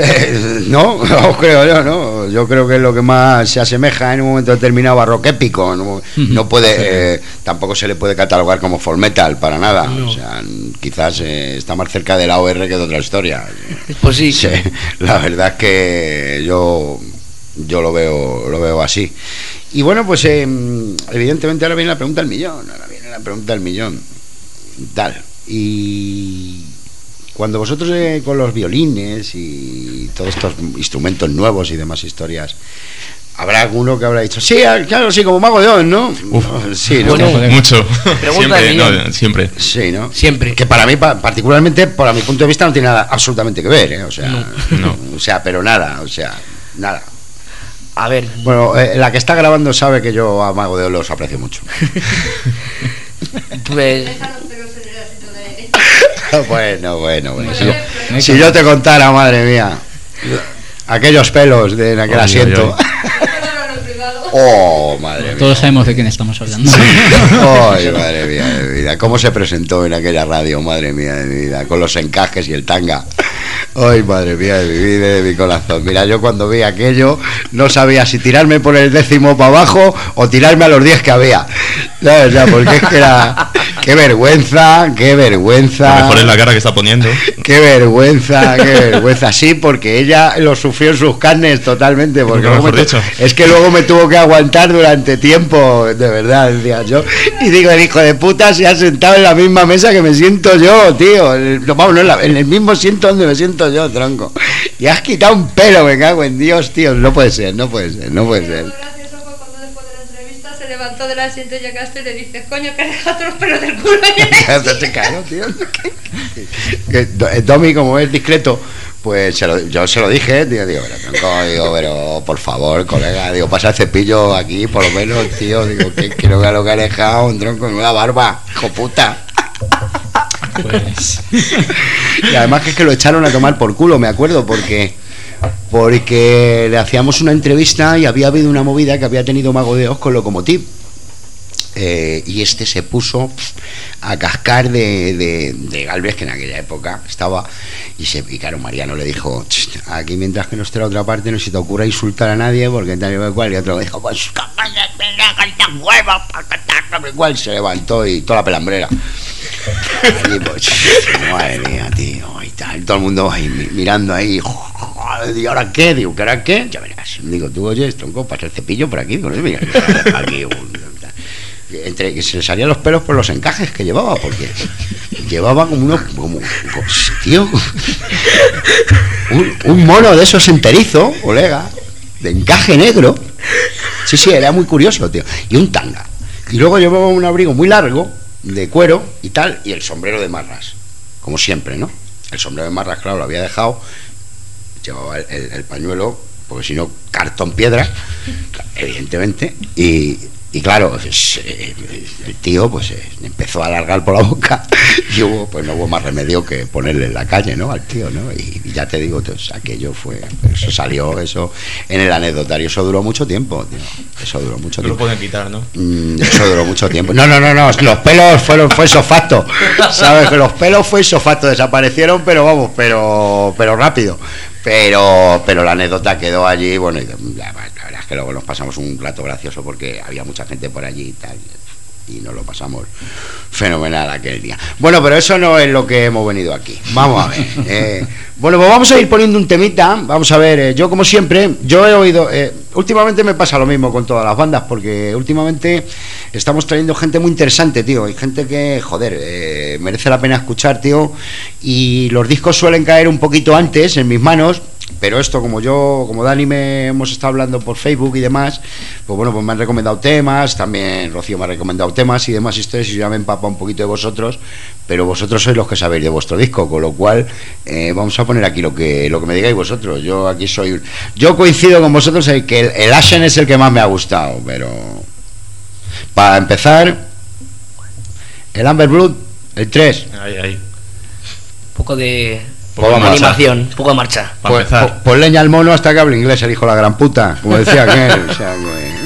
Eh, no, no creo yo, ¿no? Yo creo que es lo que más se asemeja en un momento determinado a rock épico. No, no puede, eh, tampoco se le puede catalogar como folk metal para nada. No. O sea, quizás eh, está más cerca de la OR que de otra historia. Pues sí. Sí, la verdad es que yo yo lo veo lo veo así. Y bueno, pues eh, evidentemente ahora viene la pregunta del millón, ahora viene la pregunta del millón. Tal. Y cuando vosotros eh, con los violines y todos estos instrumentos nuevos y demás historias, habrá alguno que habrá dicho, sí, ah, claro, sí, como mago de Oz, ¿no? Sí, ¿no? Bueno. Mucho. Siempre, no, siempre. Sí, ¿no? Siempre. Que para mí, pa- particularmente, por mi punto de vista, no tiene nada absolutamente que ver, ¿eh? O sea, No. o sea, pero nada, o sea, nada. A ver. Bueno, eh, la que está grabando sabe que yo a Mago de Oz los aprecio mucho. Pues. Bueno, bueno, bueno. Si, yo te contara, madre mía, aquellos pelos de en aquel asiento. Oh, madre mía. Todos sabemos de quién estamos hablando. Ay, madre mía de vida. ¿Cómo se presentó en aquella radio, madre mía de vida? Con los encajes y el tanga. Ay, madre mía de mi vida y de mi corazón. Mira, yo cuando vi aquello no sabía si tirarme por el décimo para abajo o tirarme a los diez que había. ¿Sabes? Sea, porque es que era. Qué vergüenza, qué vergüenza. Lo mejor es la cara que está poniendo. Qué vergüenza, qué vergüenza. Sí, porque ella lo sufrió en sus carnes totalmente. Porque luego me tu- es que luego me tuvo que aguantar durante tiempo, de verdad, decía yo. Y digo, el hijo de puta se ha sentado en la misma mesa que me siento yo, tío. El- no, vamos, no, en, la- en el mismo asiento donde me siento yo, tronco. Y has quitado un pelo, me cago en Dios, tío. No puede ser, no puede ser, no puede ser. se levantó del asiento y llegaste y le dices, coño, que dejaste los pelos del culo Entonces, claro, tío. Que Do- eh, Domi, como es discreto, pues se lo- yo se lo dije, tío, digo, pero, tronco, digo, pero por favor, colega, digo, pasa el cepillo aquí, por lo menos, tío, digo, que quiero que lo que ha dejado un tronco en una barba, hijo puta. Pues, Y además que es que lo echaron a tomar por culo, me acuerdo, porque porque le hacíamos una entrevista y había habido una movida que había tenido Mago de Oz con Locomotiv. Eh, y este se puso a cascar de, de, Galvez, que en aquella época estaba, y, se, y claro, Mariano le dijo, "Ch, aquí mientras que no esté la otra parte no se te ocurra insultar a nadie, porque tal y cual, y otro dijo, pues campaña, cantar huevos, cual, se levantó y toda la pelambrera. Y pues, madre mía, tío, y tal, todo el mundo ahí mi- mirando ahí, ¿y ahora qué? Digo, ¿que ahora qué? Ya verás, digo, tú oyes, tronco, pasa el cepillo por aquí, con eso, mira, aquí, entre que se le salían los pelos por los encajes que llevaba, porque llevaba como unos, como, tío, un, mono de esos enterizo, colega, de encaje negro, sí, sí, era muy curioso, tío, y un tanga, y luego llevaba un abrigo muy largo, de cuero y tal, y el sombrero de marras, como siempre, ¿no? El sombrero de marras, claro, lo había dejado, llevaba el- el pañuelo, porque si no, cartón piedra, evidentemente, y, y claro, pues, eh, el tío pues eh, empezó a alargar por la boca y hubo, pues no hubo más remedio que ponerle en la calle, ¿no? Al tío, ¿no? Y, y ya te digo, pues, aquello fue, eso salió, eso en el anecdotario, eso duró mucho tiempo, tío, eso duró mucho No lo tiempo. pueden quitar, ¿no? Mm, eso duró mucho tiempo. No, no, no, no. Los pelos fueron, fue isofacto. ¿Sabes? Que los pelos fue isofacto. Desaparecieron, pero vamos, pero, pero rápido. Pero, pero la anécdota quedó allí. Bueno, y la, verdad es que luego nos pasamos un rato gracioso porque había mucha gente por allí y tal. Y nos lo pasamos fenomenal aquel día. Bueno, pero eso no es lo que hemos venido aquí. Vamos a ver. eh, bueno, pues vamos a ir poniendo un temita. Vamos a ver, eh, yo como siempre, yo he oído. eh, últimamente me pasa lo mismo con todas las bandas, porque últimamente estamos trayendo gente muy interesante, tío. Y gente que, joder, merece la pena escuchar, tío. Y los discos suelen caer un poquito antes en mis manos. Pero esto, como yo, como Dani me hemos estado hablando por Facebook y demás, pues bueno, pues me han recomendado temas, también Rocío me ha recomendado temas y demás historias, y yo ya me he empapado un poquito de vosotros, pero vosotros sois los que sabéis de vuestro disco, con lo cual eh, vamos a poner aquí lo que lo que me digáis vosotros. Yo aquí soy, yo coincido con vosotros en que el, el Ashen es el que más me ha gustado, pero para empezar, el Amber Blood, el 3. Ahí, ahí. Un poco de A animación, un poco de marcha. Pues, pues- pues leña al mono hasta que hable inglés, el hijo de la gran puta, como decía aquel. o sea que-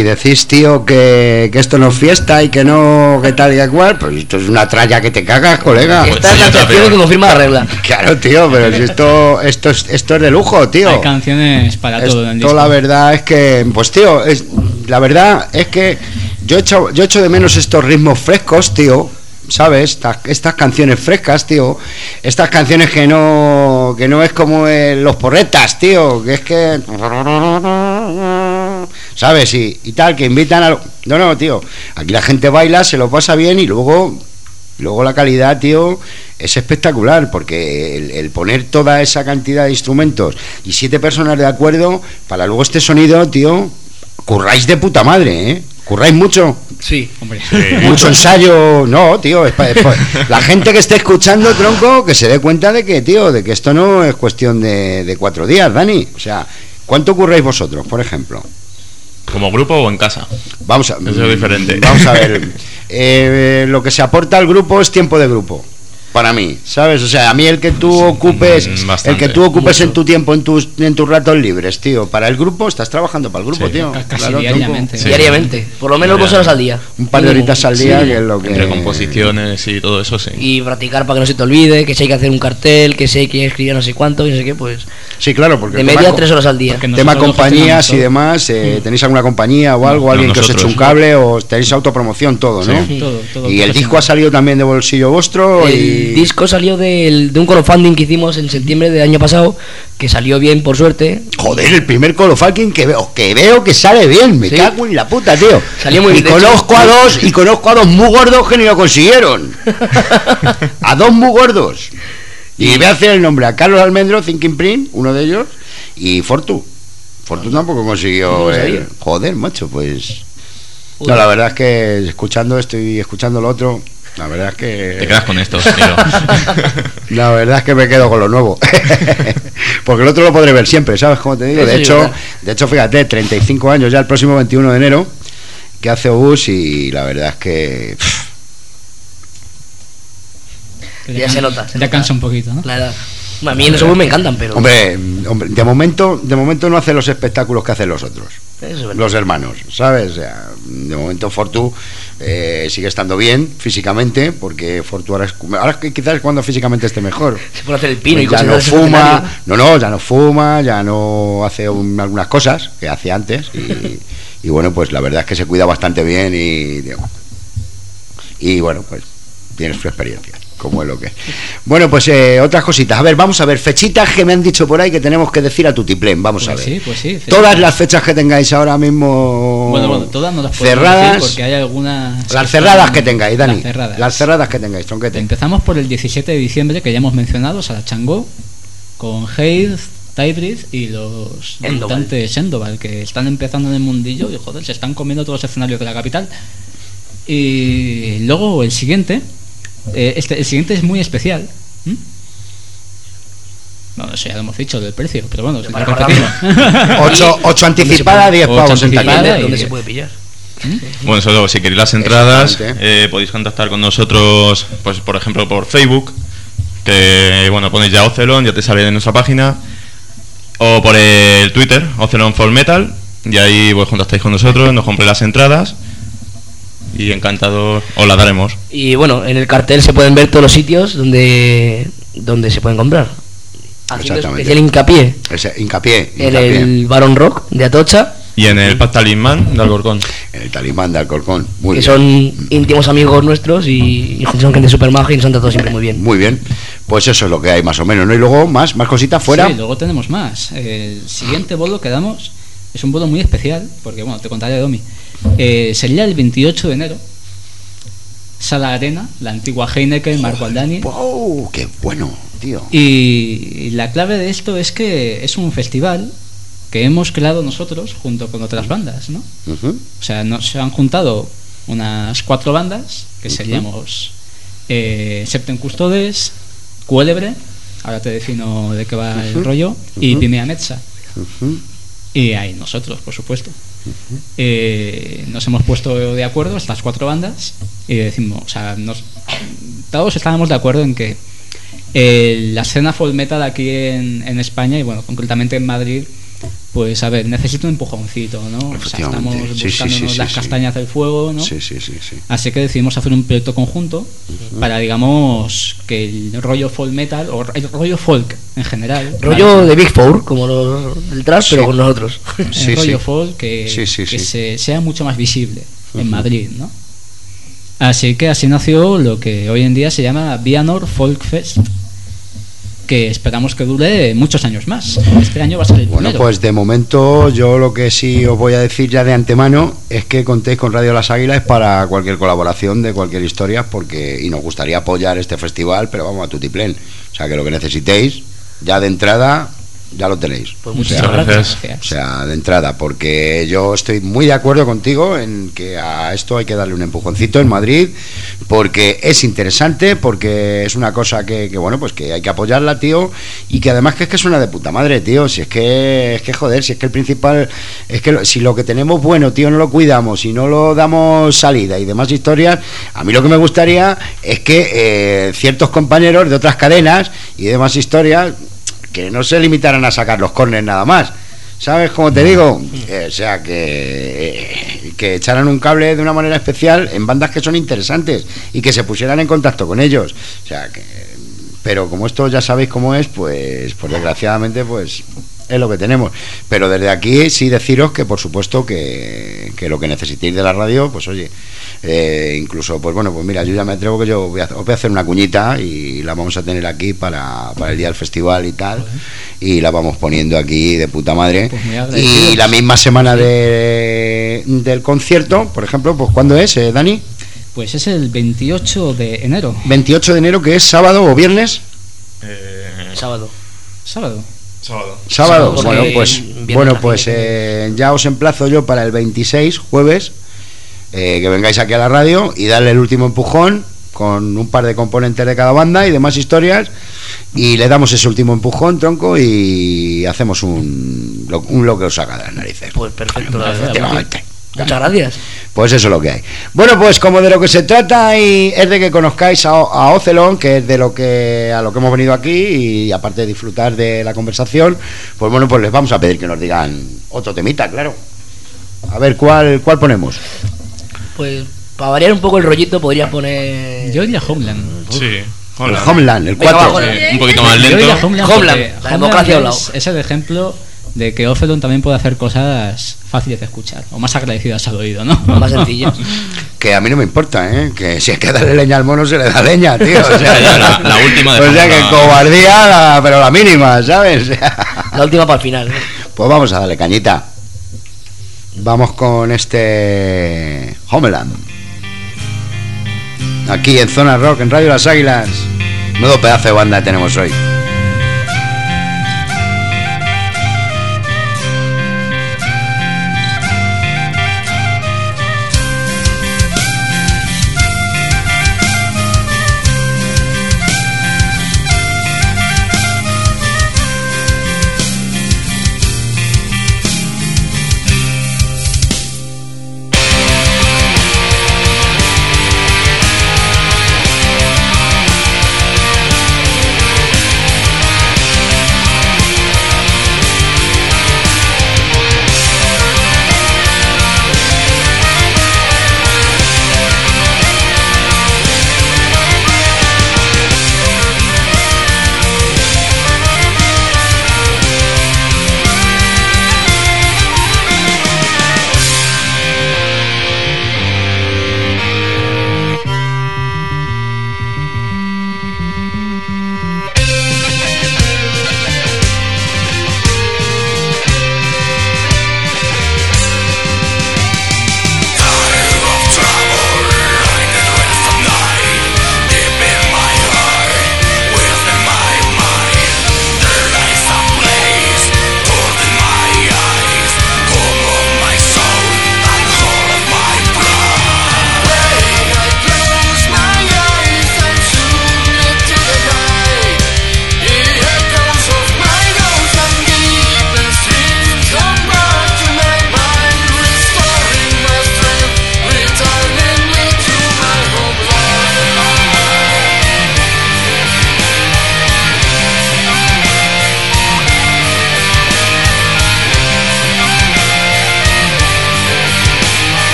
y decís, tío, que, que esto no es fiesta y que no, que tal y que cual, pues esto es una tralla que te cagas, colega. Pues Esta es la canción peor. que confirma la regla. Claro, tío, pero si esto, esto, es, esto es de lujo, tío. Hay canciones para todo en el Esto disco. la verdad es que, pues tío, es, la verdad es que yo echo, yo echo de menos estos ritmos frescos, tío. ¿Sabes? Estas, estas canciones frescas, tío. Estas canciones que no, que no es como los porretas, tío. Que es que... ¿Sabes? Y, y tal, que invitan a... lo- No, no, tío. Aquí la gente baila, se lo pasa bien y luego Luego la calidad, tío, es espectacular, porque el, el poner toda esa cantidad de instrumentos y siete personas de acuerdo, para luego este sonido, tío, curráis de puta madre, ¿eh? Curráis mucho, Sí. Hombre, mucho ensayo, no, tío, es pa- es pa- la gente que esté escuchando, tronco, que se dé cuenta de que, tío, de que esto no es cuestión de, de cuatro días, Dani, o sea, ¿cuánto curráis vosotros, por ejemplo? ¿Como grupo o en casa? Vamos a, Eso es diferente. Vamos a ver. eh, lo que se aporta al grupo es tiempo de grupo. Para mí, ¿sabes? O sea, a mí el que tú ocupes, mm, el que tú ocupes mucho. en tu tiempo, en tus, en tus ratos libres, tío, para el grupo, estás trabajando para el grupo, Sí. tío. Ca- casi Claro, diariamente. Sí. Diariamente. Por lo menos dos horas al día. Un par de horitas al Sí, día, mínimo. que es lo que. Entre composiciones y todo eso, sí. Y practicar para que no se te olvide, que si hay que hacer un cartel, que si hay que escribir no sé cuánto, y no sé qué, pues. Sí, claro, porque De media tres horas al día. Tema compañías y demás, eh, ¿tenéis alguna compañía o algo? No, ¿Alguien que os eche un cable o tenéis autopromoción? Todo, ¿no? todo. Todo, todo y el disco ha salido también de bolsillo vuestro. El disco salió del- de un crowdfunding que hicimos en septiembre del año pasado, que salió bien por suerte. Joder, el primer Falcon que veo, que veo que sale bien, me Sí. cago en la puta, tío. Salió muy y bien, conozco hecho. a dos, y conozco a dos muy gordos que ni lo consiguieron. a dos muy gordos. Y voy a hacer el nombre a Carlos Almendro, Thinking Print, uno de ellos, y Fortu. Fortu tampoco consiguió el-. Joder, macho, pues. No, la verdad es que escuchando esto y escuchando lo otro, la verdad es que. Te quedas con esto, tío. La verdad es que me quedo con lo nuevo. Porque el otro lo podré ver siempre, ¿sabes cómo te digo? De sí, hecho, verdad. de hecho, fíjate, 35 años ya el próximo 21 de enero que hace Obús y la verdad es que pff, Ya se nota, se ya nota. cansa un poquito, ¿no? La verdad. A mí en los me encantan, pero. hombre, hombre, de momento, de momento no hace los espectáculos que hacen los otros, Eso los hermanos, ¿sabes? O sea, de momento Fortu eh, sigue estando bien físicamente, porque Fortu ahora, es, ahora quizás es cuando físicamente esté mejor. Se puede hacer el pino y ya no fuma, no, no, ya no fuma, ya no hace un- algunas cosas que hacía antes y, y bueno, pues la verdad es que se cuida bastante bien y y bueno, pues tienes su experiencia, como es lo que es. Bueno, pues eh, otras cositas. A ver, vamos a ver, fechitas que me han dicho por ahí que tenemos que decir a Tutiplén, vamos a Pues ver. sí, pues sí. Todas las fechas que tengáis ahora mismo Bueno, bueno, todas no las cerradas, decir porque hay algunas... las que cerradas están- que tengáis, Dani. Las cerradas. Las cerradas que tengáis, tronquete. Empezamos por el 17 de diciembre, que ya hemos mencionado, Sarachango, con Haze, Tybris y los debutantes Endoval, que están empezando en el mundillo y joder, se están comiendo todos los escenarios de la capital. Y luego el siguiente, eh, este, el siguiente es muy especial. ¿m? Bueno, eso ya lo hemos dicho del precio, pero bueno, si. 8, ocho anticipada, 10 Ocho pavos en taquilla. ¿Dónde, se puede pillar? Bueno, solo si queréis las entradas, Exactamente. eh, podéis contactar con nosotros, pues por ejemplo por Facebook, que bueno, ponéis ya Ocelon, ya te sale de nuestra página, o por el Twitter, Ocelon for Metal, y ahí pues contactáis con nosotros, nos compréis las entradas y encantados os las daremos. Y bueno, en el cartel se pueden ver todos los sitios donde, donde se pueden comprar. Haciendo Exactamente. especial hincapié Ese, hincapié, en hincapié. el Baron Rock de Atocha, Y en el Talismán de Alcorcón. En el talismán de Alcorcón. Muy que bien. son íntimos amigos nuestros y, y son gente súper maja y nos han tratado siempre muy bien. Muy bien. Pues eso es lo que hay más o menos, ¿no? Y luego más, más cositas fuera. Sí, luego tenemos más. El siguiente bolo que damos es un bolo muy especial, porque bueno, te contaré de Domi. Eh, sería el 28 de enero. Sala Arena, la antigua Heineken, Marco Aldani. ¡Wow! ¡Qué bueno, tío! Y la clave de esto es que es un festival que hemos creado nosotros junto con otras bandas, ¿no? O sea, nos se han juntado unas cuatro bandas, que seríamos eh, Septen Custodes, Cuélebre, ahora te defino de qué va el rollo, y. Pimea Metza. Y hay nosotros, por supuesto. Eh, nos hemos puesto de acuerdo, estas cuatro bandas, y decimos, o sea, todos estábamos de acuerdo en que eh, la escena folk metal aquí en España, y bueno, concretamente en Madrid, pues a ver, necesito un empujoncito, ¿no? O sea, estamos. Sí, sí, sí, buscándonos sí, las sí. castañas del fuego, ¿no? Sí, sí, sí, sí. Así que decidimos hacer un proyecto conjunto para, digamos, que el rollo folk metal, o el rollo folk en general, Rollo ¿vale? de Big Four, como los, el trap, Sí. pero con nosotros. el Sí, rollo sí. folk que, Sí, sí, que sí. se- sea mucho más visible en Madrid, ¿no? Así que así nació lo que hoy en día se llama Vianor Folk Fest, que esperamos que dure muchos años más. Este año va a ser el Bueno, primero. pues de momento yo lo que sí os voy a decir ya de antemano es que contéis con Radio Las Águilas para cualquier colaboración de cualquier historia porque y nos gustaría apoyar este festival, pero vamos a tutiplén. O sea, que lo que necesitéis ya de entrada ya lo tenéis. Pues O sea, muchísimas gracias. O sea, de entrada, porque yo estoy muy de acuerdo contigo en que a esto hay que darle un empujoncito en Madrid, porque es interesante, porque es una cosa que, que, bueno, pues que hay que apoyarla, tío, y que además que es que suena de puta madre, tío, si es que, es que joder, si es que el principal, es que lo- si lo que tenemos bueno, tío, no lo cuidamos, si no lo damos salida y demás historias, a mí lo que me gustaría es que eh, ciertos compañeros de otras cadenas y demás historias, que no se limitaran a sacar los corners nada más. ¿Sabes cómo te digo? Eh, o sea, que, eh, que echaran un cable de una manera especial en bandas que son interesantes y que se pusieran en contacto con ellos. O sea, que, pero como esto ya sabéis cómo es, pues, pues desgraciadamente, pues es lo que tenemos. Pero desde aquí sí deciros que, por supuesto, que, que lo que necesitéis de la radio, pues oye, eh, incluso, pues bueno, pues mira, yo ya me atrevo que yo voy a, os voy a hacer una cuñita y la vamos a tener aquí para, para el día del festival y tal. Y la vamos poniendo aquí de puta madre. Pues y la misma semana de, del concierto, por ejemplo, pues ¿cuándo es, eh, Dani? Pues es el 28 de enero, 28 de enero, que es sábado o viernes. Eh, Sábado. sábado. Sábado. Sábado, Sábado, bueno, pues, bueno, pues eh, ya os emplazo yo para el 26, jueves, eh, que vengáis aquí a la radio y darle el último empujón con un par de componentes de cada banda y demás historias y le damos ese último empujón, tronco, y hacemos un lo, un lo que os haga de las narices. Pues perfecto, la verdad. Efectivamente. Muchas gracias. Pues eso es lo que hay. Bueno, pues como de lo que se trata y es de que conozcáis a, a Ocelon, que es de lo que a lo que hemos venido aquí y aparte de disfrutar de la conversación, pues bueno, pues les vamos a pedir que nos digan otro temita, claro. A ver cuál cuál ponemos. Pues para variar un poco el rollito podría poner... Yo iría Homeland. Sí. El Hola. Homeland, el Venga, 4. va, Sí, un poquito más Yo lento. Homeland, Homeland, la democracia Homeland es, es el ejemplo de que Ofelon también puede hacer cosas fáciles de escuchar o más agradecidas al oído, ¿no? Más sencillas. Que a mí no me importa, ¿eh? Que si hay que darle leña al mono, se le da leña, tío. O sea, La- la última de O sea, que cobardía, la- pero la mínima, ¿sabes? La última para el final. Pues vamos a darle cañita. Vamos con este Homeland. Aquí en Zona Rock, en Radio Las Águilas. Nuevo pedazo de banda tenemos hoy.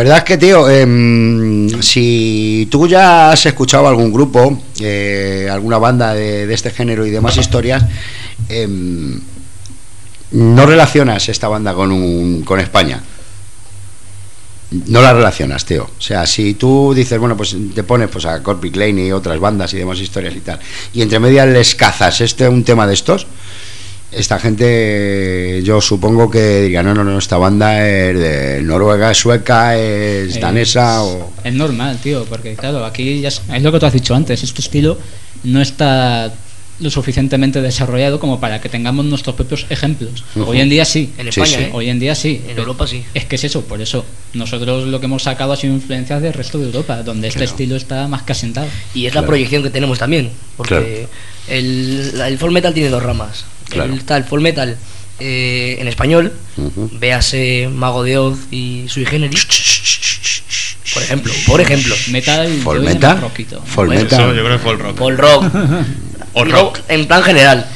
Verdad es que, tío, em, si tú ya has escuchado algún grupo, eh, alguna banda de, este género y demás historias, em, no relacionas esta banda con, un, con España. No la relacionas, tío. O sea, si tú dices, bueno, pues te pones pues a Corpic Lane y otras bandas y demás historias y tal, y entre medias les cazas este un tema de estos, esta gente yo supongo que diría, no, no, no, esta banda es de Noruega, es sueca, es danesa o... Es normal, tío, porque claro, aquí ya es, es lo que tú has dicho antes, este estilo no está lo suficientemente desarrollado como para que tengamos nuestros propios ejemplos. Hoy en día sí. En España, sí. ¿eh? Hoy en día sí. En Europa sí. Es que es eso, por eso. Nosotros lo que hemos sacado ha sido influencias del resto de Europa, donde este Claro. estilo está más que asentado. Y es Claro. la proyección que tenemos también, porque el, el folk metal tiene dos ramas. Claro. El, el folk metal eh, en español, Ujú. véase Mago de Oz y Sui Generis, por ejemplo, por ejemplo, Metal, diría metal, rockito. folk Bueno, metal. Eso yo creo que fue el rock. folk rock, O rock rock. en plan general.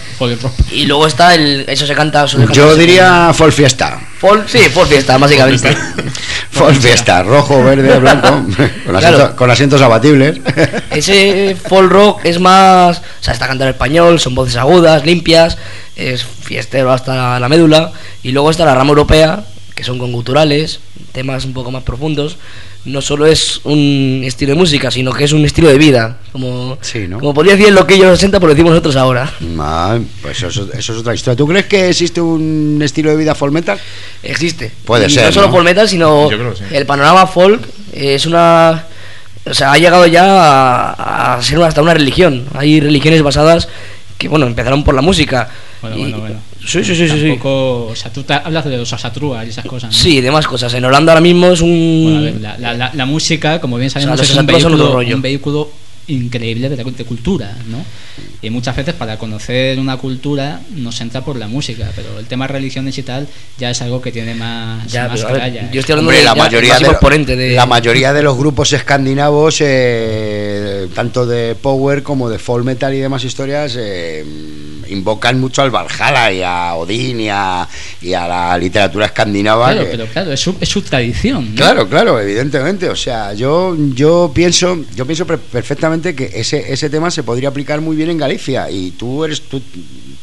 Y luego está el, eso se canta, eso se canta- Yo diría folk fiesta. folk, sí, folk fiesta, básicamente. Folk fiesta, rojo, verde, blanco, con, Claro. asientos, con asientos abatibles. Ese folk rock es más. O sea, está cantando en español, son voces agudas, limpias, es fiestero hasta la médula. Y luego está la rama europea, que son con guturales, temas un poco más profundos. No solo es un estilo de música, sino que es un estilo de vida. Como, Sí, ¿no? como podría decir lo que ellos 60, pero lo decimos nosotros ahora. Ah, pues eso, eso es otra historia. ¿Tú crees que existe un estilo de vida folk metal? Existe. Puede Y ser, No solo ¿no? folk metal, sino Yo creo que sí. el panorama folk es una. O sea, ha llegado ya a, a ser hasta una religión. Hay religiones basadas que, bueno, empezaron por la música. Bueno, Y- bueno, bueno. Sí, sí, sí, sí. sí. Tampoco, o sea, tú hablas de los asatrúas y esas cosas. ¿no? Sí, demás cosas. En Holanda ahora mismo es un. Bueno, a ver, la, la- la- la música, como bien sabemos, los es un vehículo, un vehículo increíble de, de cultura, ¿no? Y muchas veces para conocer una cultura nos entra por la música, pero el tema religiones y tal ya es algo que tiene más, Ya, más pero, a ver, tralla, yo ¿eh? estoy hablando Hombre, de la ya, mayoría, de, exponente de. la mayoría de los grupos escandinavos, eh, tanto de power como de folk metal y demás historias, eh, invocan mucho al Valhalla y a Odín y a, y a la literatura escandinava. Claro, que- pero claro, es su, es su tradición. ¿no? Claro, claro, evidentemente. O sea, yo, yo pienso, yo pienso per- perfectamente que ese, ese tema se podría aplicar muy bien en Galicia. Y tú eres, tú,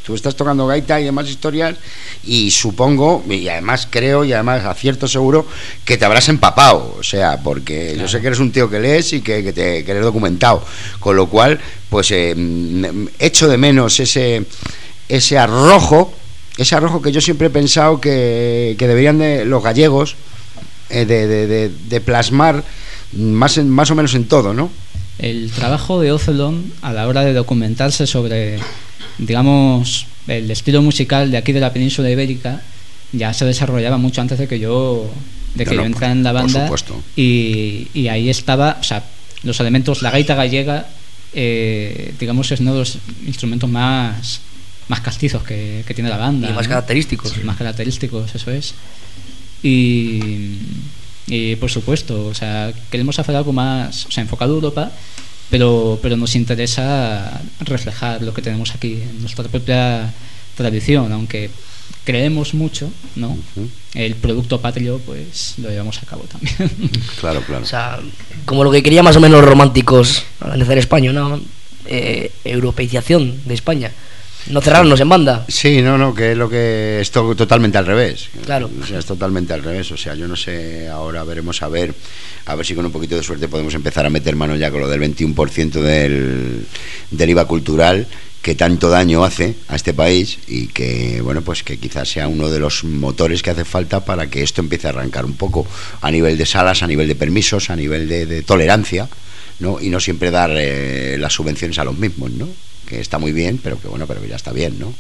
tú estás tocando gaita y demás historias, y supongo, y además creo, y además acierto seguro, que te habrás empapado. O sea, porque yo sé que eres un tío que lees y que, que te que eres documentado. Con lo cual, pues eh, echo de menos ese, ese arrojo. Ese arrojo que yo siempre he pensado que, que deberían de los gallegos eh, de, de- de- de plasmar más, en- más o menos en todo, ¿no? El trabajo de Ocelon a la hora de documentarse sobre, digamos, el estilo musical de aquí de la península ibérica ya se desarrollaba mucho antes de que yo de que No, yo entrara en la por banda supuesto. y, y ahí estaba, o sea, los elementos, la gaita gallega, eh, digamos, es uno de los instrumentos más más castizos que, que tiene la banda. Y más ¿no? característicos. Sí, más característicos, eso es. Y, y por supuesto, o sea, queremos hacer algo más, o sea, enfocado a Europa, pero, pero nos interesa reflejar lo que tenemos aquí, en nuestra propia tradición, aunque creemos mucho, ¿no? El producto patrio, pues lo llevamos a cabo también. Claro, claro. O sea, como lo que quería más o menos los románticos al hacer España, ¿no? Eh, europeización de España. No cerrarnos en banda. Sí, no, no, que es lo que es to- totalmente al revés. Claro. O sea, es totalmente al revés. O sea, yo no sé, ahora veremos a ver, a ver si con un poquito de suerte podemos empezar a meter mano ya con lo del 21% del, del IVA cultural que tanto daño hace a este país y que, bueno, pues que quizás sea uno de los motores que hace falta para que esto empiece a arrancar un poco a nivel de salas, a nivel de permisos, a nivel de, de tolerancia, ¿no? Y no siempre dar eh, las subvenciones a los mismos, ¿no? Que está muy bien, pero que bueno, pero que ya está bien, ¿no?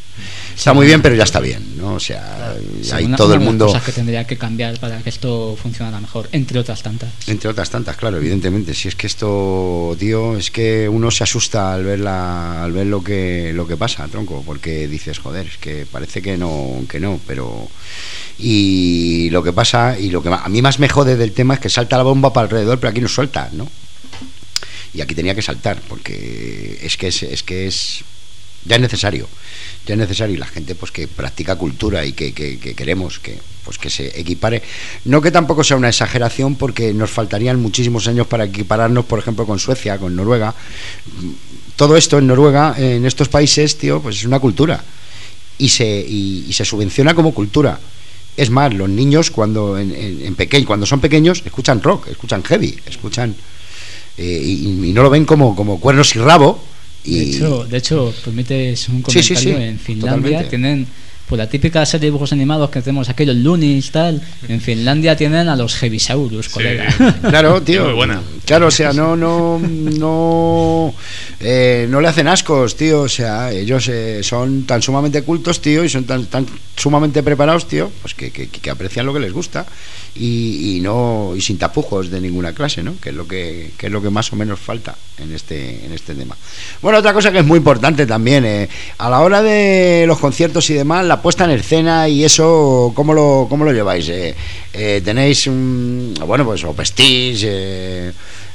Está muy bien, pero ya está bien, ¿no? O sea, hay una- todo una el mundo, cosas que tendría que cambiar para que esto funcionara mejor, entre otras tantas. entre otras tantas, claro, evidentemente. Si es que esto, tío, es que uno se asusta al ver la, al ver lo que, lo que pasa, tronco, porque dices, joder, es que parece que no, que no, pero y lo que pasa y lo que a mí más me jode del tema es que salta la bomba para alrededor, pero aquí no suelta, ¿no? Y aquí tenía que saltar, porque es que es, es que es ya es necesario ya es necesario. Y la gente pues que practica cultura y que, que- que queremos que pues que se equipare. No que tampoco sea una exageración porque nos faltarían muchísimos años para equipararnos por ejemplo con Suecia con Noruega. Todo esto en Noruega en estos países tío pues es una cultura. Y se y, y se subvenciona como cultura. Es más los niños cuando en, en, en pequeño cuando son pequeños escuchan rock escuchan heavy escuchan eh, y, y no lo ven como como cuernos y rabo y De hecho, de hecho, permites un Sí, sí, comentario, sí, en Finlandia totalmente. tienen pues la típica serie de dibujos animados que tenemos aquellos Loonies tal, en Finlandia tienen a los Heavisaurus, colega. Claro, tío. Muy buena. Claro, o sea, no, no, no, eh, no le hacen ascos, tío. O sea, ellos eh, son tan sumamente cultos, tío, y son tan, tan sumamente preparados, tío, pues que, que, que aprecian lo que les gusta y, y no y sin tapujos de ninguna clase, ¿no? Que es lo que, que es lo que más o menos falta en este, en este tema. Bueno, otra cosa que es muy importante también, eh, a la hora de los conciertos y demás, la puesta en escena y eso, ¿cómo lo, cómo lo lleváis? Eh, eh, ¿Tenéis, un, bueno, pues, o vestís,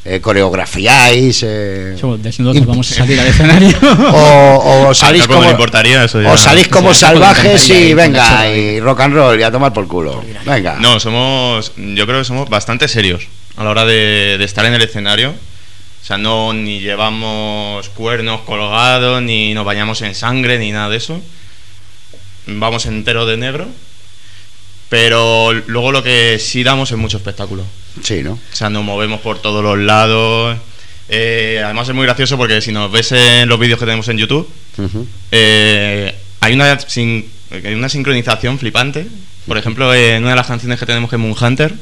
eh, coreografiáis? eh, desnudos vamos a salir al escenario. o, o salís como me importaría eso ya. o salís como O sea, tampoco me salvajes y venga y rock and roll y a tomar por culo venga No, somos. Yo creo que somos bastante serios a la hora de, de estar en el escenario. O sea, no ni llevamos cuernos colgados, ni nos bañamos en sangre, ni nada de eso. Vamos entero de negro. Pero luego lo que sí damos es mucho espectáculo. sí no O sea, nos movemos por todos los lados. Eh, además es muy gracioso porque si nos ves en los vídeos que tenemos en YouTube, eh, hay una, sin- hay una sincronización flipante. Por ejemplo, en una de las canciones que tenemos que es Moonhunter,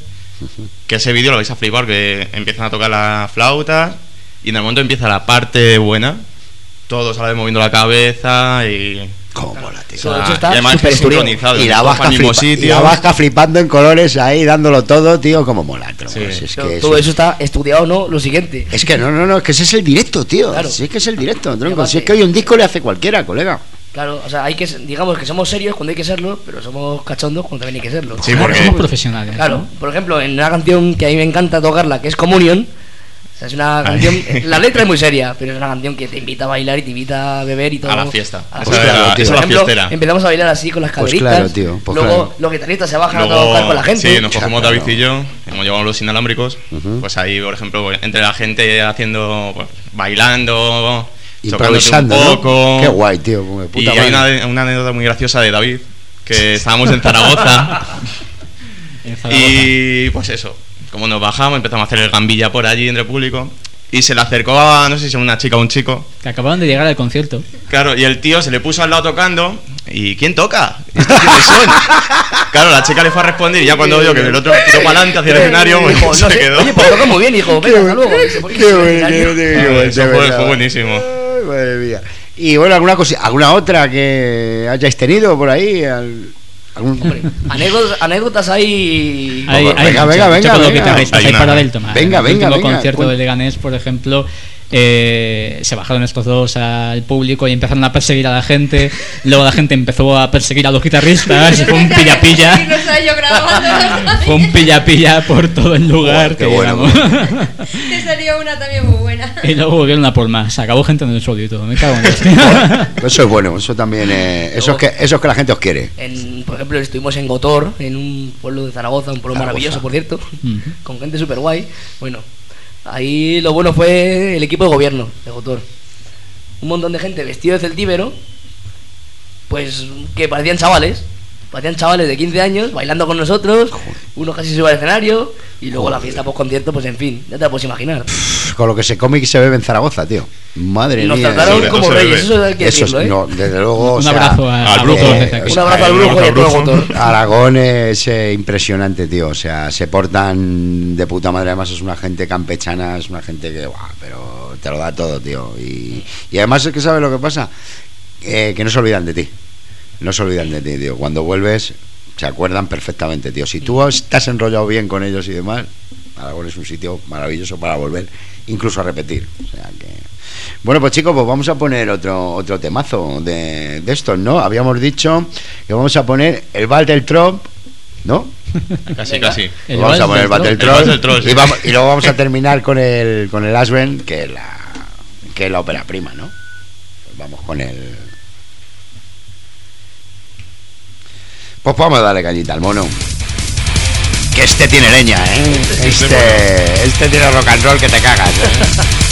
que ese vídeo lo vais a flipar, que empiezan a tocar las flautas y en el momento empieza la parte buena, todos salen moviendo la cabeza y... cómo mola tío Todo eso está y además estudiado. sincronizado, y la vasca flipa- la vasca flipando en colores ahí dándolo todo tío como mola. Sí. Es Todo, que todo eso está estudiado, ¿no? Lo siguiente. es que no no no es que ese es el directo tío Claro. si es que es el directo tronco Además si es que- hoy un disco le hace cualquiera colega Claro, o sea, hay que, digamos que somos serios cuando hay que serlo, pero somos cachondos cuando también hay que serlo. Sí, porque- somos profesionales. Claro, ¿no? por ejemplo, en una canción que a mí me encanta tocarla, que es Communion, o sea, es una canción, la letra es muy seria, pero es una canción que te invita a bailar y te invita a beber y todo. A la fiesta. A la Por la empezamos a bailar así con las Pues caderitas. claro, tío, pues luego claro. los guitarristas se bajan a tocar con la gente. Sí, nos cogemos. David y yo, como llevamos los inalámbricos, pues ahí, por ejemplo, entre la gente haciendo, pues, bailando, improvisando un ¿no? poco. qué guay tío como de Y puta hay una, una anécdota muy graciosa de David, que estábamos en Zaragoza En Zaragoza. y pues eso, como nos bajamos, empezamos a hacer el gambilla por allí entre público y se le acercó a, no sé si era una chica o un chico, Que acababan de llegar al concierto. Claro, y el tío se le puso al lado tocando. ¿Y quién toca? ¿Estos quiénes son? Claro, la chica le fue a responder y ya cuando vio que el otro tiró para adelante hacia el escenario, pues Dijo, se no sé, quedó. Oye, pues toca muy bien, hijo. Venga, hasta luego. Se Qué bueno, se eso fue- fue buenísimo. Ay, madre mía. Y bueno, alguna cosa, alguna otra que hayáis tenido por ahí, Al- Hombre, anécdotas, anécdotas hay. Hay, Venga, hay venga, venga, venga. Hay hay para del tomar. Venga, En el venga, último venga, concierto de Leganés, por ejemplo, eh, se bajaron estos dos al público y empezaron a perseguir a la gente. Luego la gente empezó a perseguir a los guitarristas. y fue un pilla-pilla. Fue un pilla-pilla por todo el lugar. Joder, qué que bueno. que sería una también muy buena. y luego volvieron a por más. Acabó gente en el suelo y todo. Me cago en tío. Eso es bueno, eso también, eh, eso, es que, eso es que la gente os quiere. En, por ejemplo, estuvimos en Gotor, en un pueblo de Zaragoza, un pueblo Zaragoza. maravilloso, por cierto, Ujú. con gente súper guay. Bueno, ahí lo bueno fue el equipo de gobierno de Gotor. Un montón de gente vestido de celtíbero, pues que parecían chavales. Parecían chavales de 15 años bailando con nosotros. Uno casi se sube al escenario. Y luego la fiesta post concierto, pues en fin, ya te la puedes imaginar. Con lo que se come y se bebe en Zaragoza, tío. Madre Nos mía. trataron sobre todo como reyes, eso hay que Eso es- decirlo, ¿eh? no, desde luego. o Un sea, abrazo a, al brujo. Eh. Un abrazo al brujo y a todo. Aragón es eh, impresionante, tío. O sea, se portan de puta madre. Además, es una gente campechana, es una gente que, guau, pero te lo da todo, tío. Y, y además es que sabes lo que pasa, Eh, que no se olvidan de ti. No se olvidan de ti, tío. Cuando vuelves, se acuerdan perfectamente, tío. Si tú estás enrollado bien con ellos y demás, Aragón es un sitio maravilloso para volver, incluso a repetir. O sea que. Bueno, pues chicos, pues vamos a poner otro otro temazo de, de estos, ¿no? Habíamos dicho que vamos a poner el Battle ¿no? Casi, Venga. casi. El vamos a poner el Battle Troll. Y, vamos- y luego vamos a terminar con el con el Asben, que es la que es la ópera prima, ¿no? Pues vamos con el Pues vamos a darle cañita al mono. Que este tiene leña, ¿eh? Este, este tiene rock and roll que te cagas. ¿eh?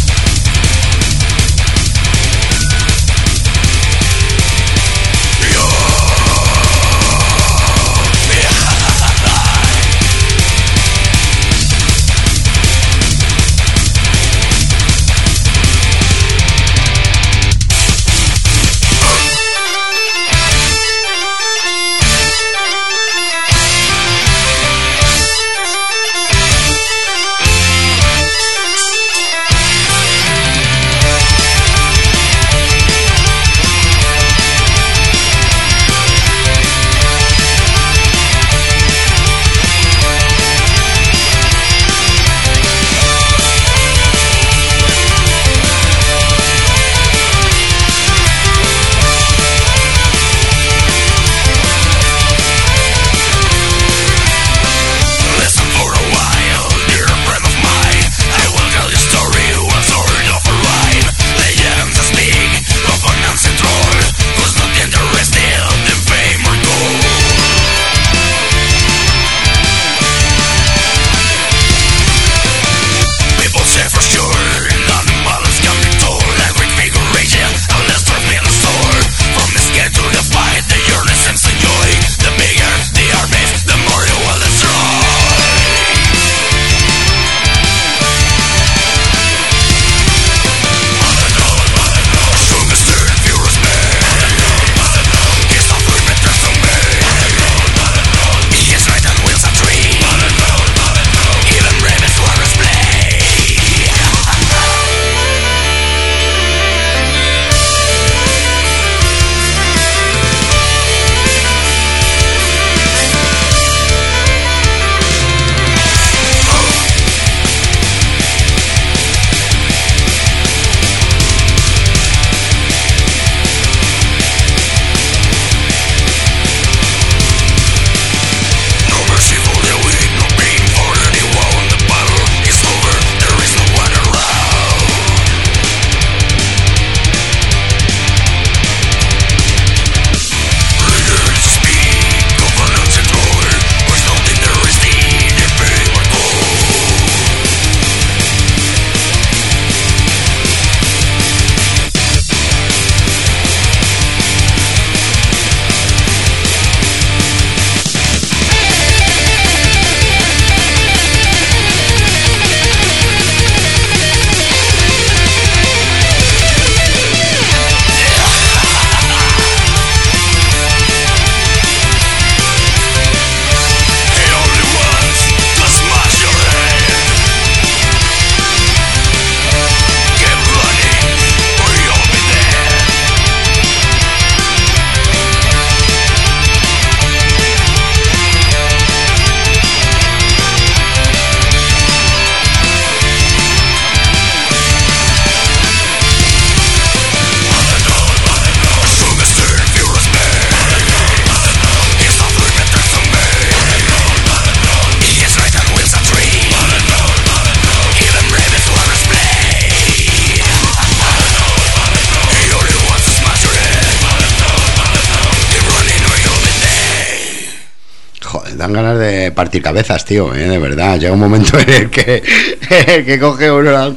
cabezas, tío, ¿eh? de verdad. Llega un momento en el que, en el que coge uno la-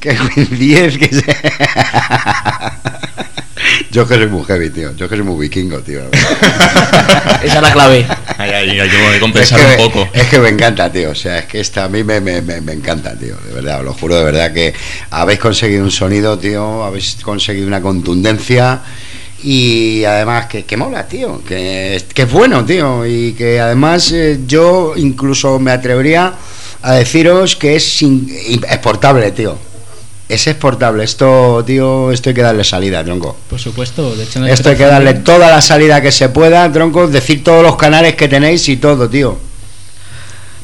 que 10 que se... Yo que soy muy heavy, tío. Yo que soy muy vikingo, tío. Esa es la clave. Ahí, ahí, hay que compensar es que, un poco. Es que me encanta, tío. O sea, es que esta a mí me, me, me, me encanta, tío. De verdad, os lo juro de verdad que habéis conseguido un sonido, tío. Habéis conseguido una contundencia. Y además que, que mola, tío. Que, que es bueno, tío. Y que además eh, yo incluso me atrevería a deciros que es sin- exportable, tío. Es exportable. Esto, tío, esto hay que darle salida, tronco. Por supuesto, de hecho... no Esto hay que darle toda la salida que se pueda, tronco. Decir todos los canales que tenéis y todo, tío.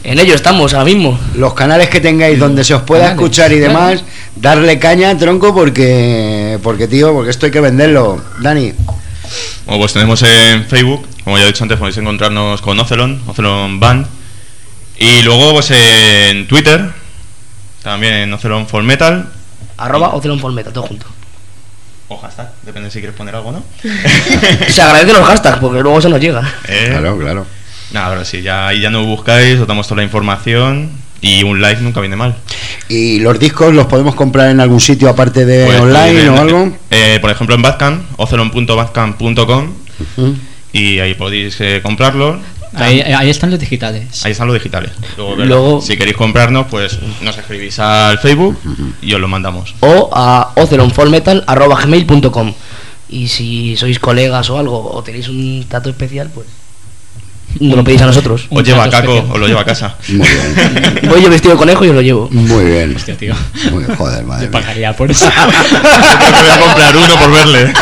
En ello estamos ahora mismo. los canales que tengáis donde se os pueda Canales, escuchar y demás, darle caña, tronco, porque, porque tío, porque esto hay que venderlo. Dani, Bueno, pues tenemos en Facebook, como ya he dicho antes, podéis encontrarnos con Ocelon, Ocelon Band. Y luego, pues en Twitter, también en Ocelon For Metal. Arroba Ocelon Full Metal, todo junto. O hashtag, depende si quieres poner algo o no. Se agradecen los hashtags porque luego se nos llega. Eh, Claro, claro. Nada, pero sí, ya, ahí ya no buscáis, os damos toda la información y un like nunca viene mal. ¿Y los discos los podemos comprar en algún sitio aparte de Pues, online o algo? eh, por ejemplo, en Bandcamp, ocelon.bandcamp.com Ujú. y ahí podéis eh, comprarlos. Ahí, ahí están los digitales. Ahí están los digitales. Luego- si queréis comprarnos, pues nos escribís al Facebook y os lo mandamos. O a ocelonformetal.com. Y si sois colegas o algo, o tenéis un trato especial, pues nos lo pedís a nosotros. Os lleva a Caco, especial. os lo lleva a casa. Muy bien. Voy yo vestido de conejo y os lo llevo. Muy bien. Hostia, tío. Muy joder, madre Yo mía. pagaría por eso. Yo voy a comprar uno por verle.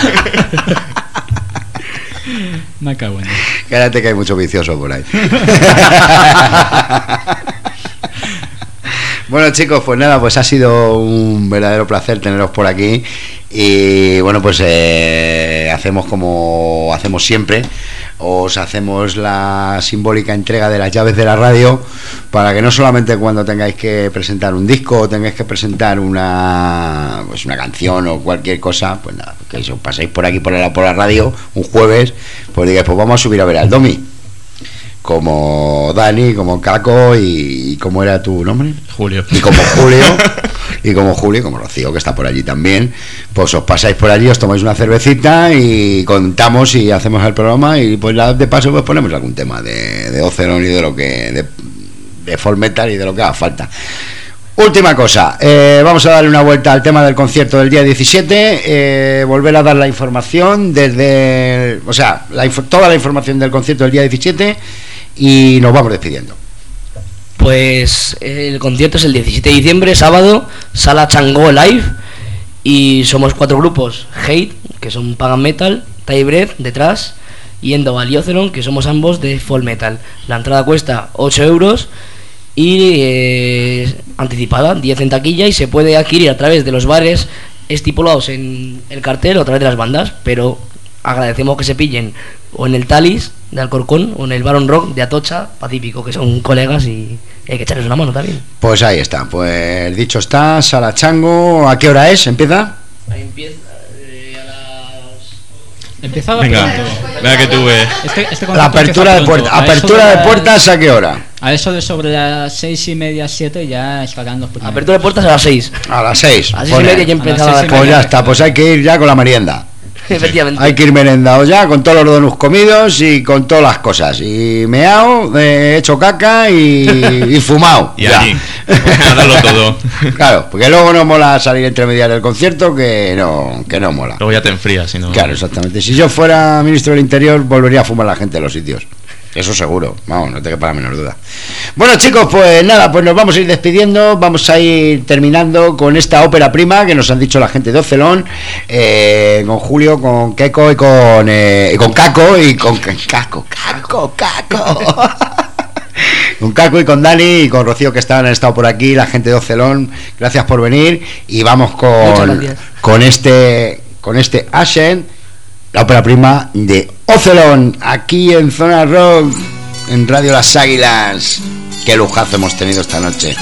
Me cago en. Cállate que hay mucho vicioso por ahí. Bueno chicos, pues nada, pues ha sido un verdadero placer teneros por aquí y bueno, pues eh, hacemos como hacemos siempre, os hacemos la simbólica entrega de las llaves de la radio para que no solamente cuando tengáis que presentar un disco o tengáis que presentar una pues una canción o cualquier cosa, pues nada, que os pasáis por aquí por la, por la radio un jueves, pues digáis, pues vamos a subir a ver al Domi como Dani, como Caco y, y ¿cómo era tu nombre? Julio. Y como Julio, y como Julio, como Rocío, que está por allí también, pues os pasáis por allí, os tomáis una cervecita y contamos y hacemos el programa y pues la- de paso pues ponemos algún tema de, de Ocelon y de lo que de, de metal y de lo que haga falta. Última cosa, eh, vamos a darle una vuelta al tema del concierto del día 17, eh, volver a dar la información desde, o sea, la toda la información del concierto del día 17 y nos vamos despidiendo. Pues el concierto es el 17 de diciembre, sábado, Sala Chango Live. Y somos cuatro grupos: Hate, que son Pagan Metal, Breath detrás, y Endoval y Ocelon, que somos ambos de Fall Metal. La entrada cuesta 8 euros y eh, anticipada, 10 en taquilla, y se puede adquirir a través de los bares estipulados en el cartel o a través de las bandas, pero agradecemos que se pillen o en el Talis de Alcorcón o en el Baron Rock de Atocha Pacífico, que son colegas y hay que echarles una mano también. Pues ahí está, pues dicho está, Sala Chango, ¿a qué hora es? ¿Empieza? Ahí empieza eh, a las... Empezaba Venga, pronto. venga que tú ves. Este, este La apertura empieza de puertas. ¿Apertura de las- puertas a qué hora? A eso de sobre las seis y media, siete ya estarán los primeros. Apertura de puertas a las 6. A las seis. A las 6 y Pone- media ya a las empezaba seis la Pues ya está, pues hay que ir ya con la merienda. Efectivamente. Hay que ir merendado ya con todos los donuts comidos y con todas las cosas. Y meao, eh, hecho caca y, y fumado. Y ya. allí. A darlo todo. Claro, porque luego no mola salir entre medias del concierto que no, que no mola. Luego ya te enfrías, si no. Claro, exactamente. Si yo fuera ministro del Interior, volvería a fumar la gente en los sitios. Eso seguro, vamos, no te quepa la menor duda. Bueno, chicos, pues nada, pues nos vamos a ir despidiendo, vamos a ir terminando con esta ópera prima que nos han dicho la gente de Ocelón, eh, con Julio, con Keco y con, eh, con Caco y con Caco, Caco, Caco. Con Caco y con Dani y con Rocío que estaban han estado por aquí, la gente de Ocelón, gracias por venir y vamos con, con este con este Ashen, la ópera prima de Ocelón, aquí en Zona Rock, en Radio Las Águilas. Qué lujazo hemos tenido esta noche.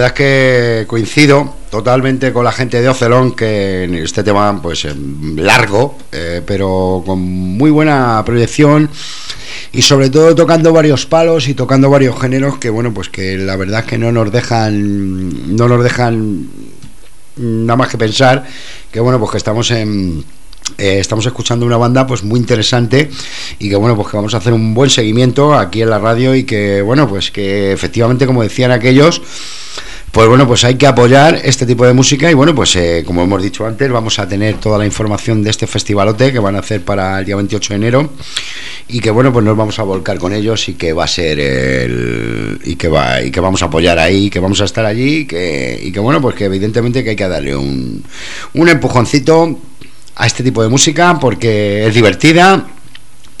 Verdad es que coincido totalmente con la gente de Ocelón, que en este tema, pues em, largo, eh, pero con muy buena proyección y sobre todo tocando varios palos y tocando varios géneros que, bueno, pues que la verdad es que no nos dejan, no nos dejan nada más que pensar que, bueno, pues que estamos en eh, estamos escuchando una banda pues muy interesante y que bueno pues que vamos a hacer un buen seguimiento aquí en la radio y que bueno pues que efectivamente como decían aquellos pues bueno, pues hay que apoyar este tipo de música y bueno, pues eh, como hemos dicho antes, vamos a tener toda la información de este festivalote que van a hacer para el día 28 de enero y que bueno, pues nos vamos a volcar con ellos y que va a ser el y que va y que vamos a apoyar ahí, que vamos a estar allí y que, y que bueno, pues que evidentemente que hay que darle un, un empujoncito a este tipo de música porque es divertida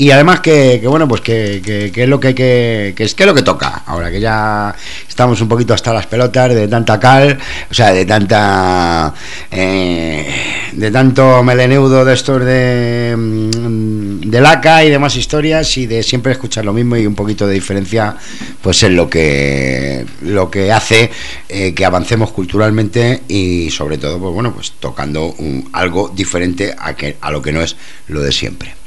y además que, bueno pues que, que, es lo que que, es que es lo que toca ahora que ya estamos un poquito hasta las pelotas de tanta cal o sea de tanta eh, de tanto meleneudo de estos de mm, de laca y demás historias y de siempre escuchar lo mismo y un poquito de diferencia pues es lo que lo que hace eh, que avancemos culturalmente y sobre todo pues bueno pues tocando algo diferente a que a lo que no es lo de siempre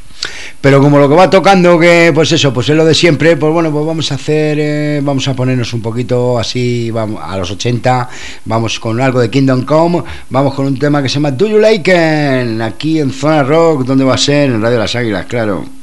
pero como lo que va tocando, que pues eso, pues es lo de siempre, pues bueno, pues vamos a hacer, eh, vamos a ponernos un poquito así, vamos a los 80, vamos con algo de Kingdom Come, vamos con un tema que se llama Do You Like aquí en Zona Rock, ¿dónde va a ser? En Radio Las Águilas, claro.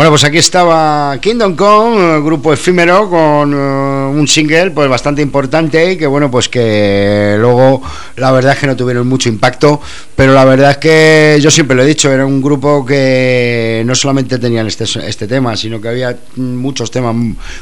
Bueno, pues aquí estaba Kingdom Come, grupo efímero con uh, un single pues bastante importante que bueno, pues que luego la verdad es que no tuvieron mucho impacto, pero la verdad es que yo siempre lo he dicho, era un grupo que no solamente tenían este, este tema, sino que había muchos temas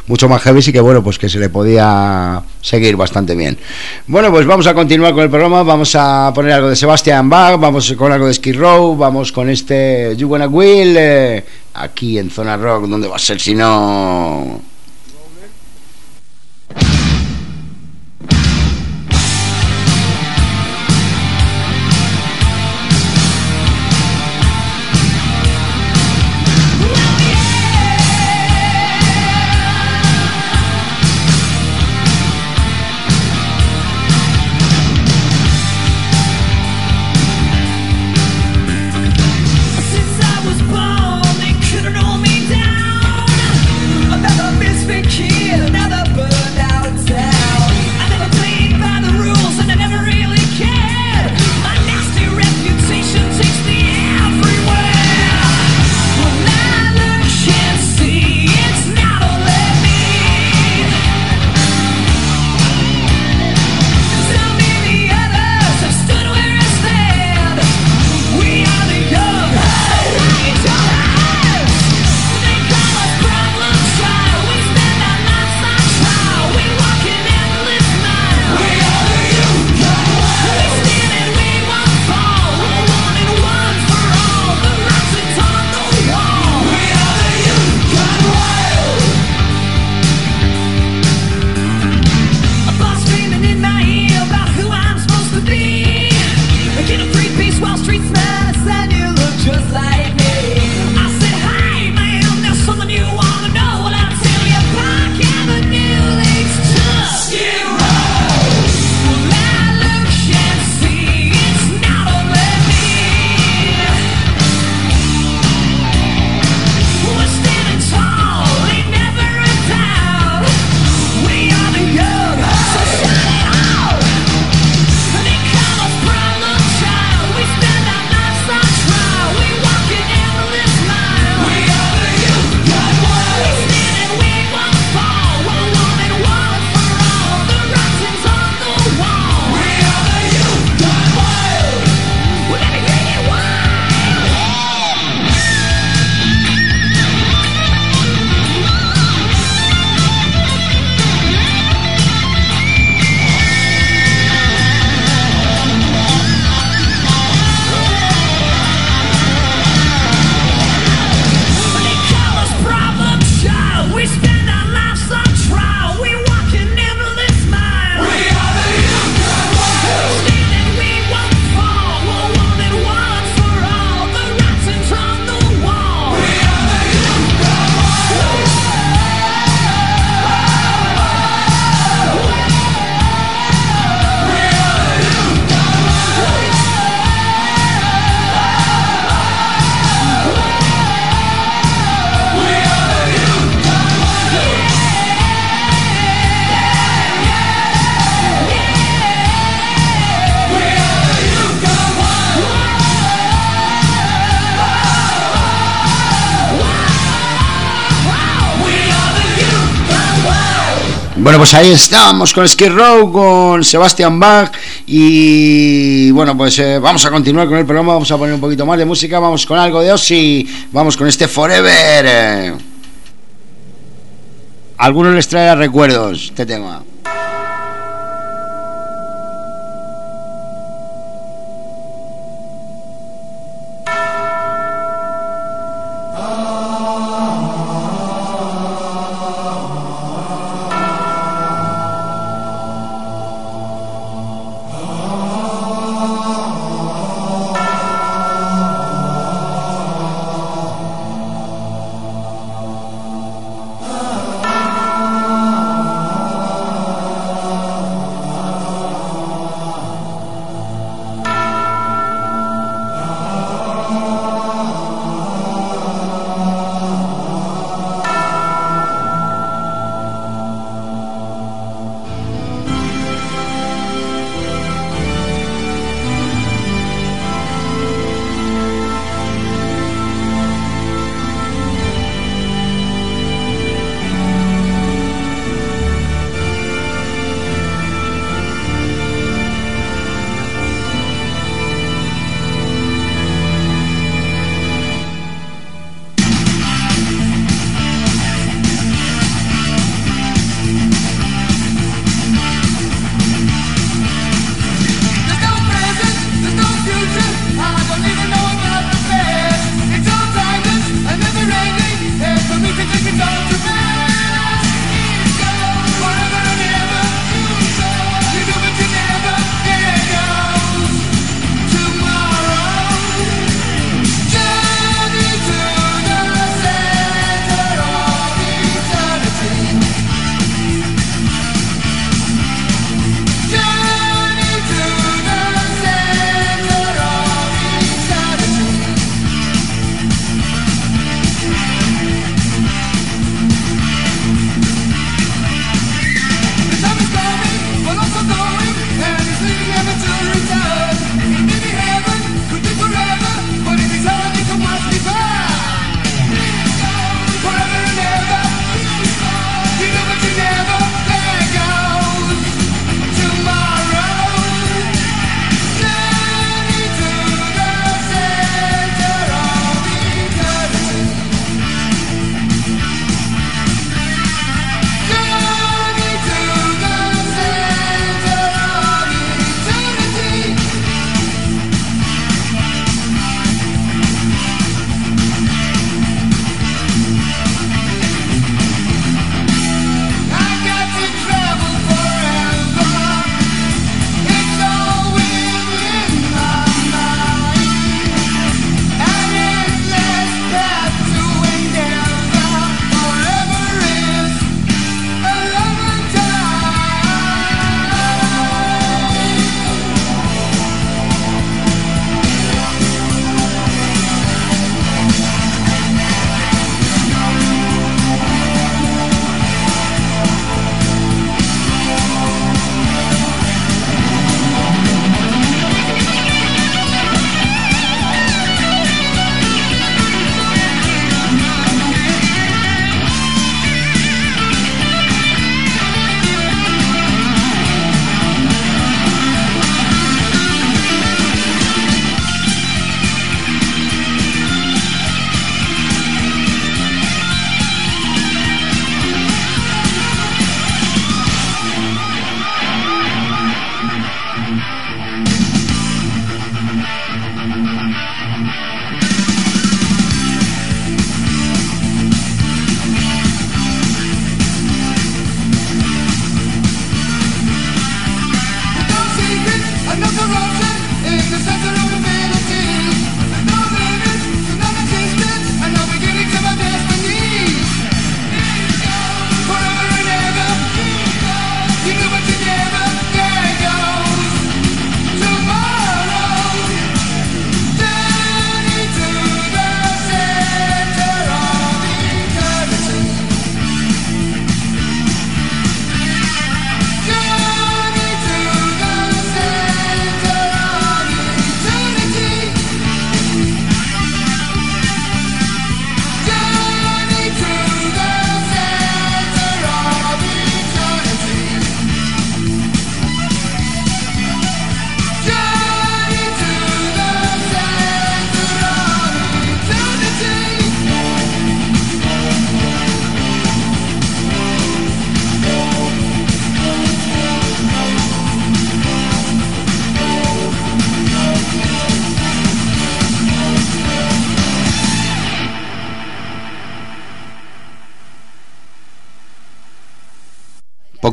mucho más heavy y que bueno, pues que se le podía seguir bastante bien. Bueno, pues vamos a continuar con el programa, vamos a poner algo de Sebastian Bach, vamos con algo de Skid Row, vamos con este You Wanna Will, eh, aquí en Zona Rock, donde va a ser si no... Bueno, pues ahí estamos con Skid Row, con Sebastian Bach y bueno, pues eh, vamos a continuar con el programa, vamos a poner un poquito más de música, vamos con algo de Ozzy, vamos con este Forever. algunos les traerá recuerdos este tema.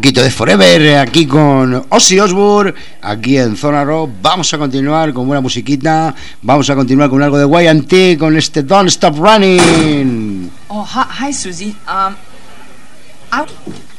Poquito de Forever aquí con Ozzy Osbourne, aquí en Zona Rock. Vamos a continuar con buena musiquita, vamos a continuar con algo de YT, con este Don't Stop Running. Oh, hi Susie. Um, I...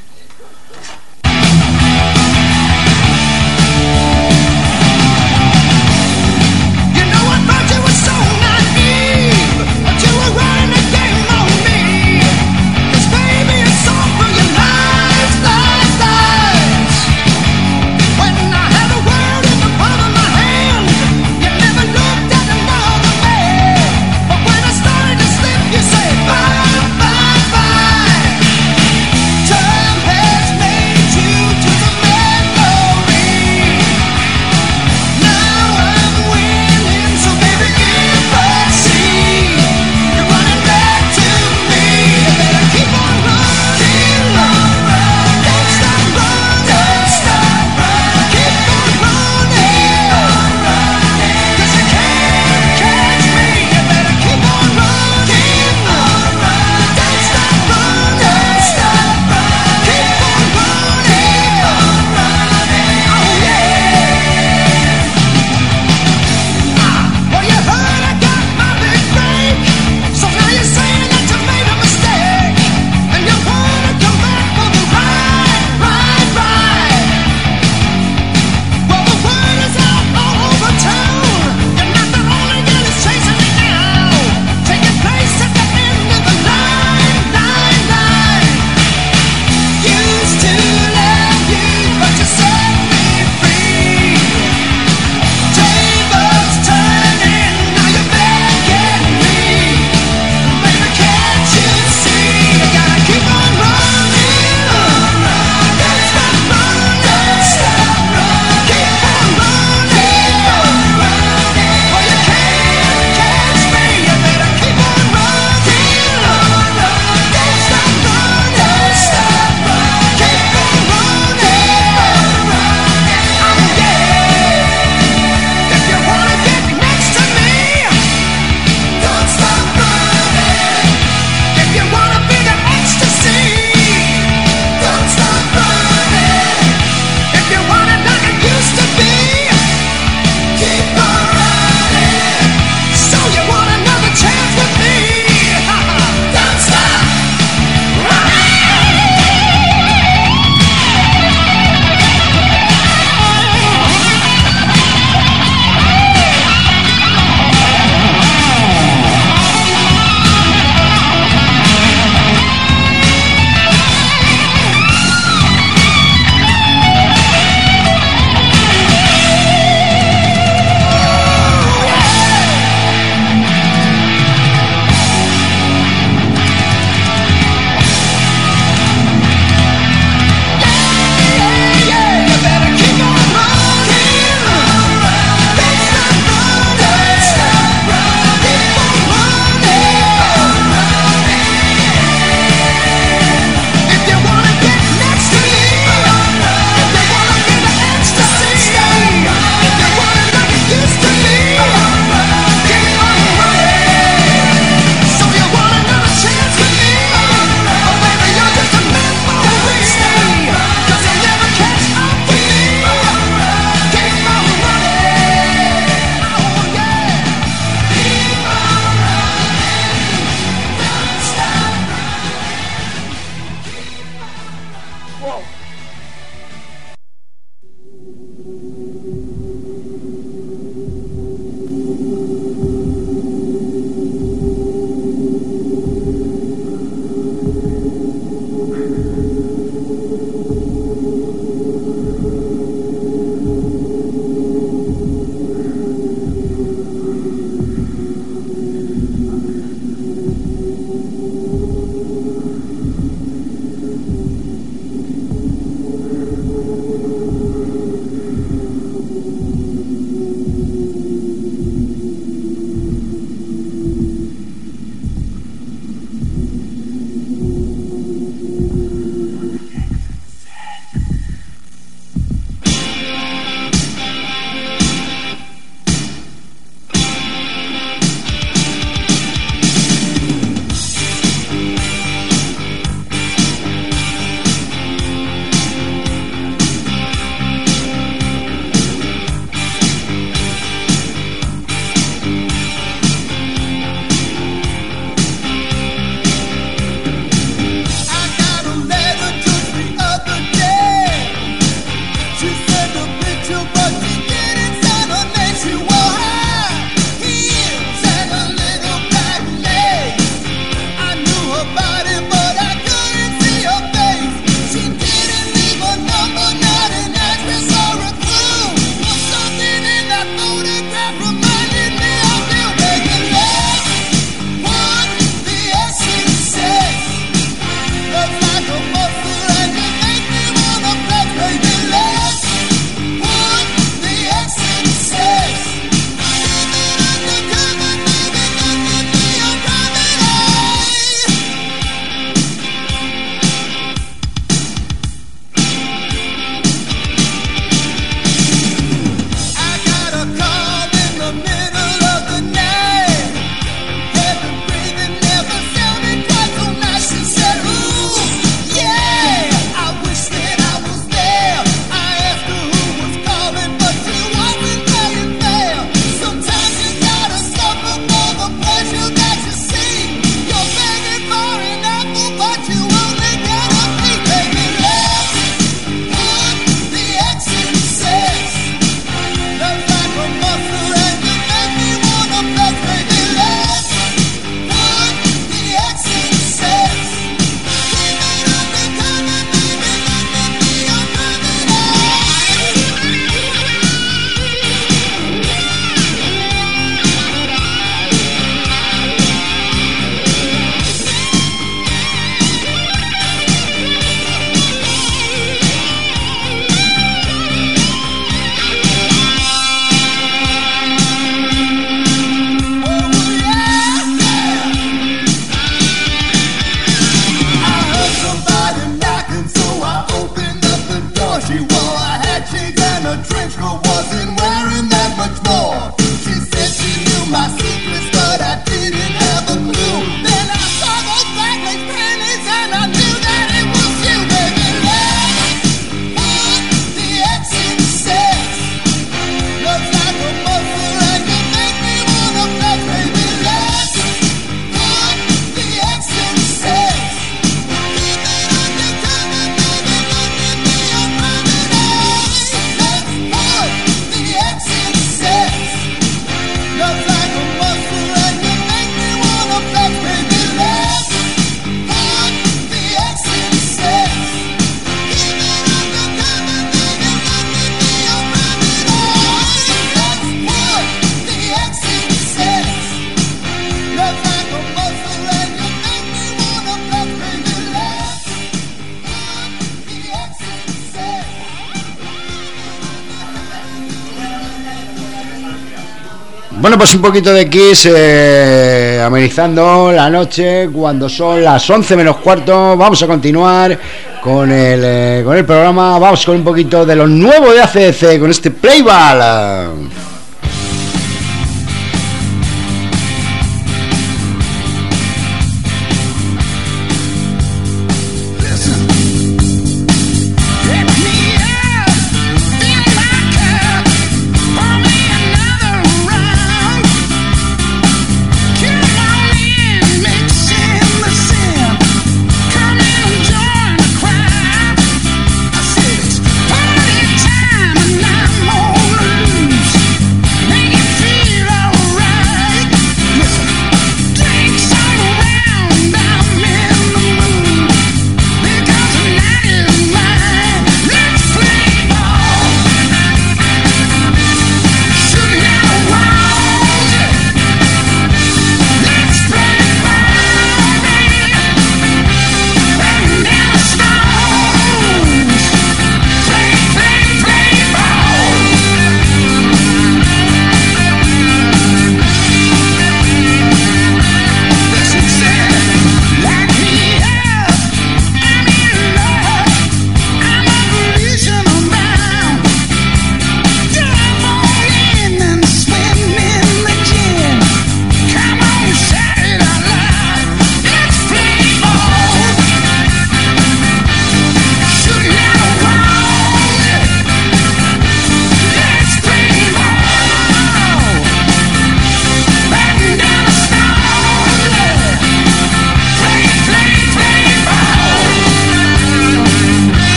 Un poquito de Kiss eh, amenizando la noche cuando son las 11 menos cuarto. Vamos a continuar con el, eh, con el programa. Vamos con un poquito de lo nuevo de ACDC con este Playball.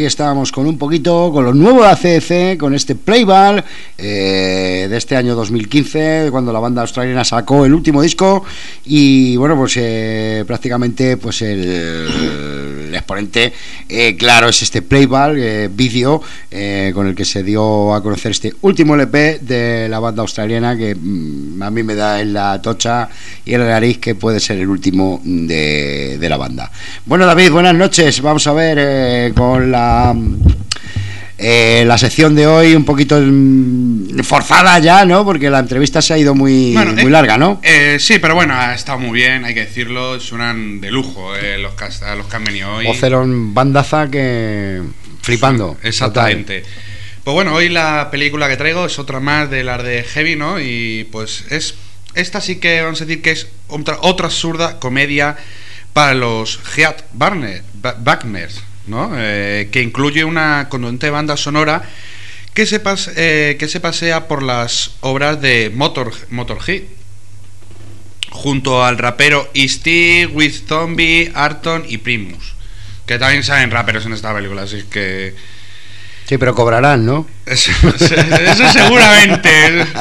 Aquí estábamos con un poquito, con lo nuevo de ACDC, con este Playball eh, de este año 2015, cuando la banda australiana sacó el último disco y bueno, pues eh, prácticamente pues el, el exponente eh, claro es este Playball eh, vídeo eh, con el que se dio a conocer este último LP de la banda australiana que mm, a mí me da en la tocha y en la nariz que puede ser el último de, de la banda. Bueno, David, buenas noches. Vamos a ver con la eh, la sección de hoy un poquito mm, forzada ya, ¿no? Porque la entrevista se ha ido muy, Bueno, muy eh, larga, ¿no? Eh, sí, pero bueno, ha estado muy bien, hay que decirlo. Suenan de lujo eh, los, que, los que han venido hoy. Ocelon bandaza que flipando. Exactamente. Pues bueno, hoy la película que traigo es otra más de las de Heavy, ¿no? Y pues es. Esta sí que vamos a decir que es otra, otra absurda comedia para los Heat Barner, Ba- Backners, ¿no? Eh, que incluye una contundente banda sonora que se, eh, que se pasea por las obras de Motor, Motorhead junto al rapero Steve, With Zombie, Arton y Primus. Que también salen raperos en esta película, así que. Sí, pero cobrarán, ¿no? Eso, eso seguramente.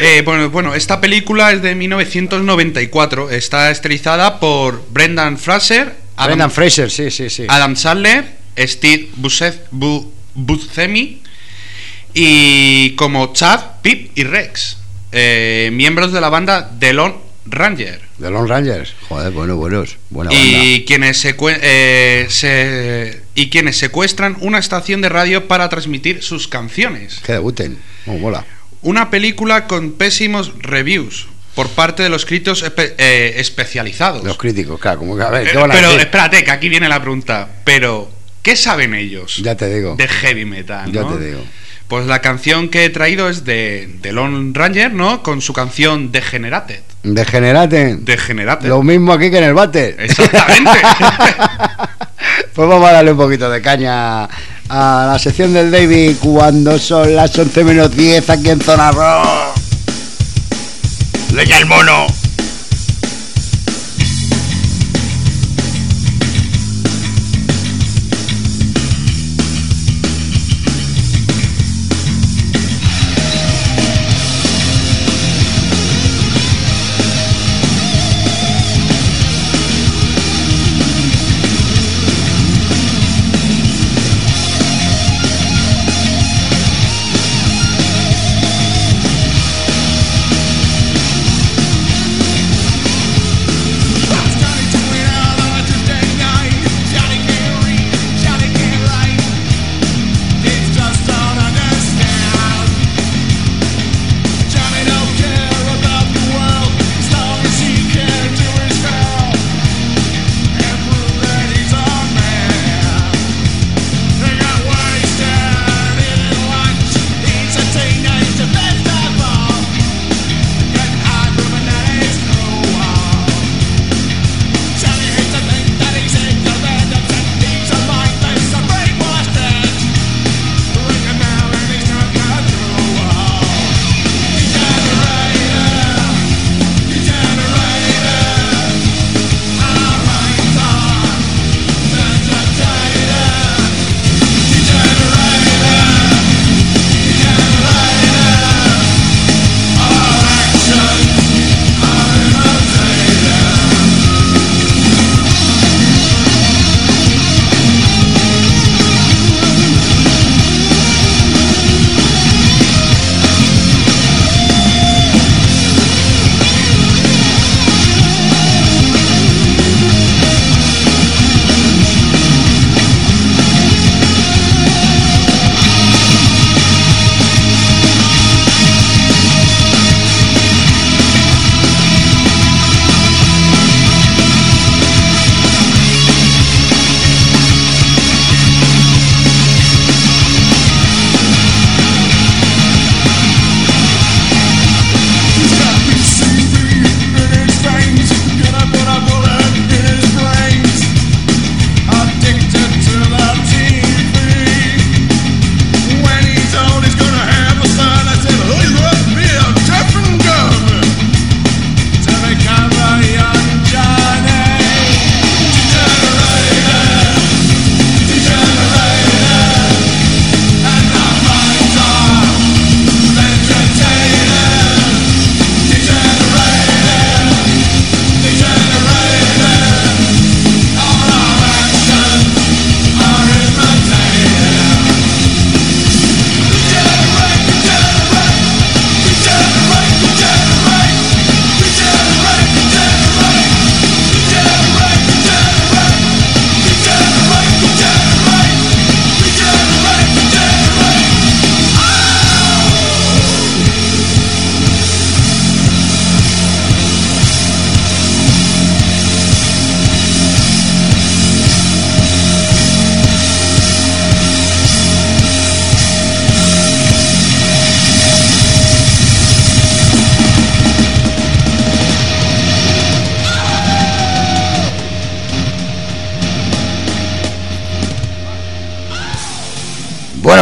Eh, bueno, bueno, esta película es de 1994. Está estilizada por Brendan Fraser, Adam, Brendan Fraser, sí, sí, sí. Adam Sandler, Steve Buscemi Bu- Buscemi y como Chad, Pip y Rex, eh, miembros de la banda The Lone Ranger. The Lone Rangers. Joder, bueno, buenos. Buena banda. y quienes, eh, se- y quienes secuestran una estación de radio para transmitir sus canciones. Que debuten. Oh, mola. Una película con pésimos reviews por parte de los críticos espe- eh, especializados. Los críticos, claro, como que a ver, Eh, ¿qué van a pero decir? espérate, que aquí viene la pregunta. Pero ¿Qué saben ellos Ya te digo. de heavy metal? Ya ¿no? te digo. Pues la canción que he traído es de, de Lone Ranger, ¿no? Con su canción Degenerated. Degenerate. Degenerated. Lo mismo aquí que en el bate. Exactamente. Pues vamos a darle un poquito de caña a la sección del David cuando son las 11 menos 10 aquí en Zona Rock. Leña el mono.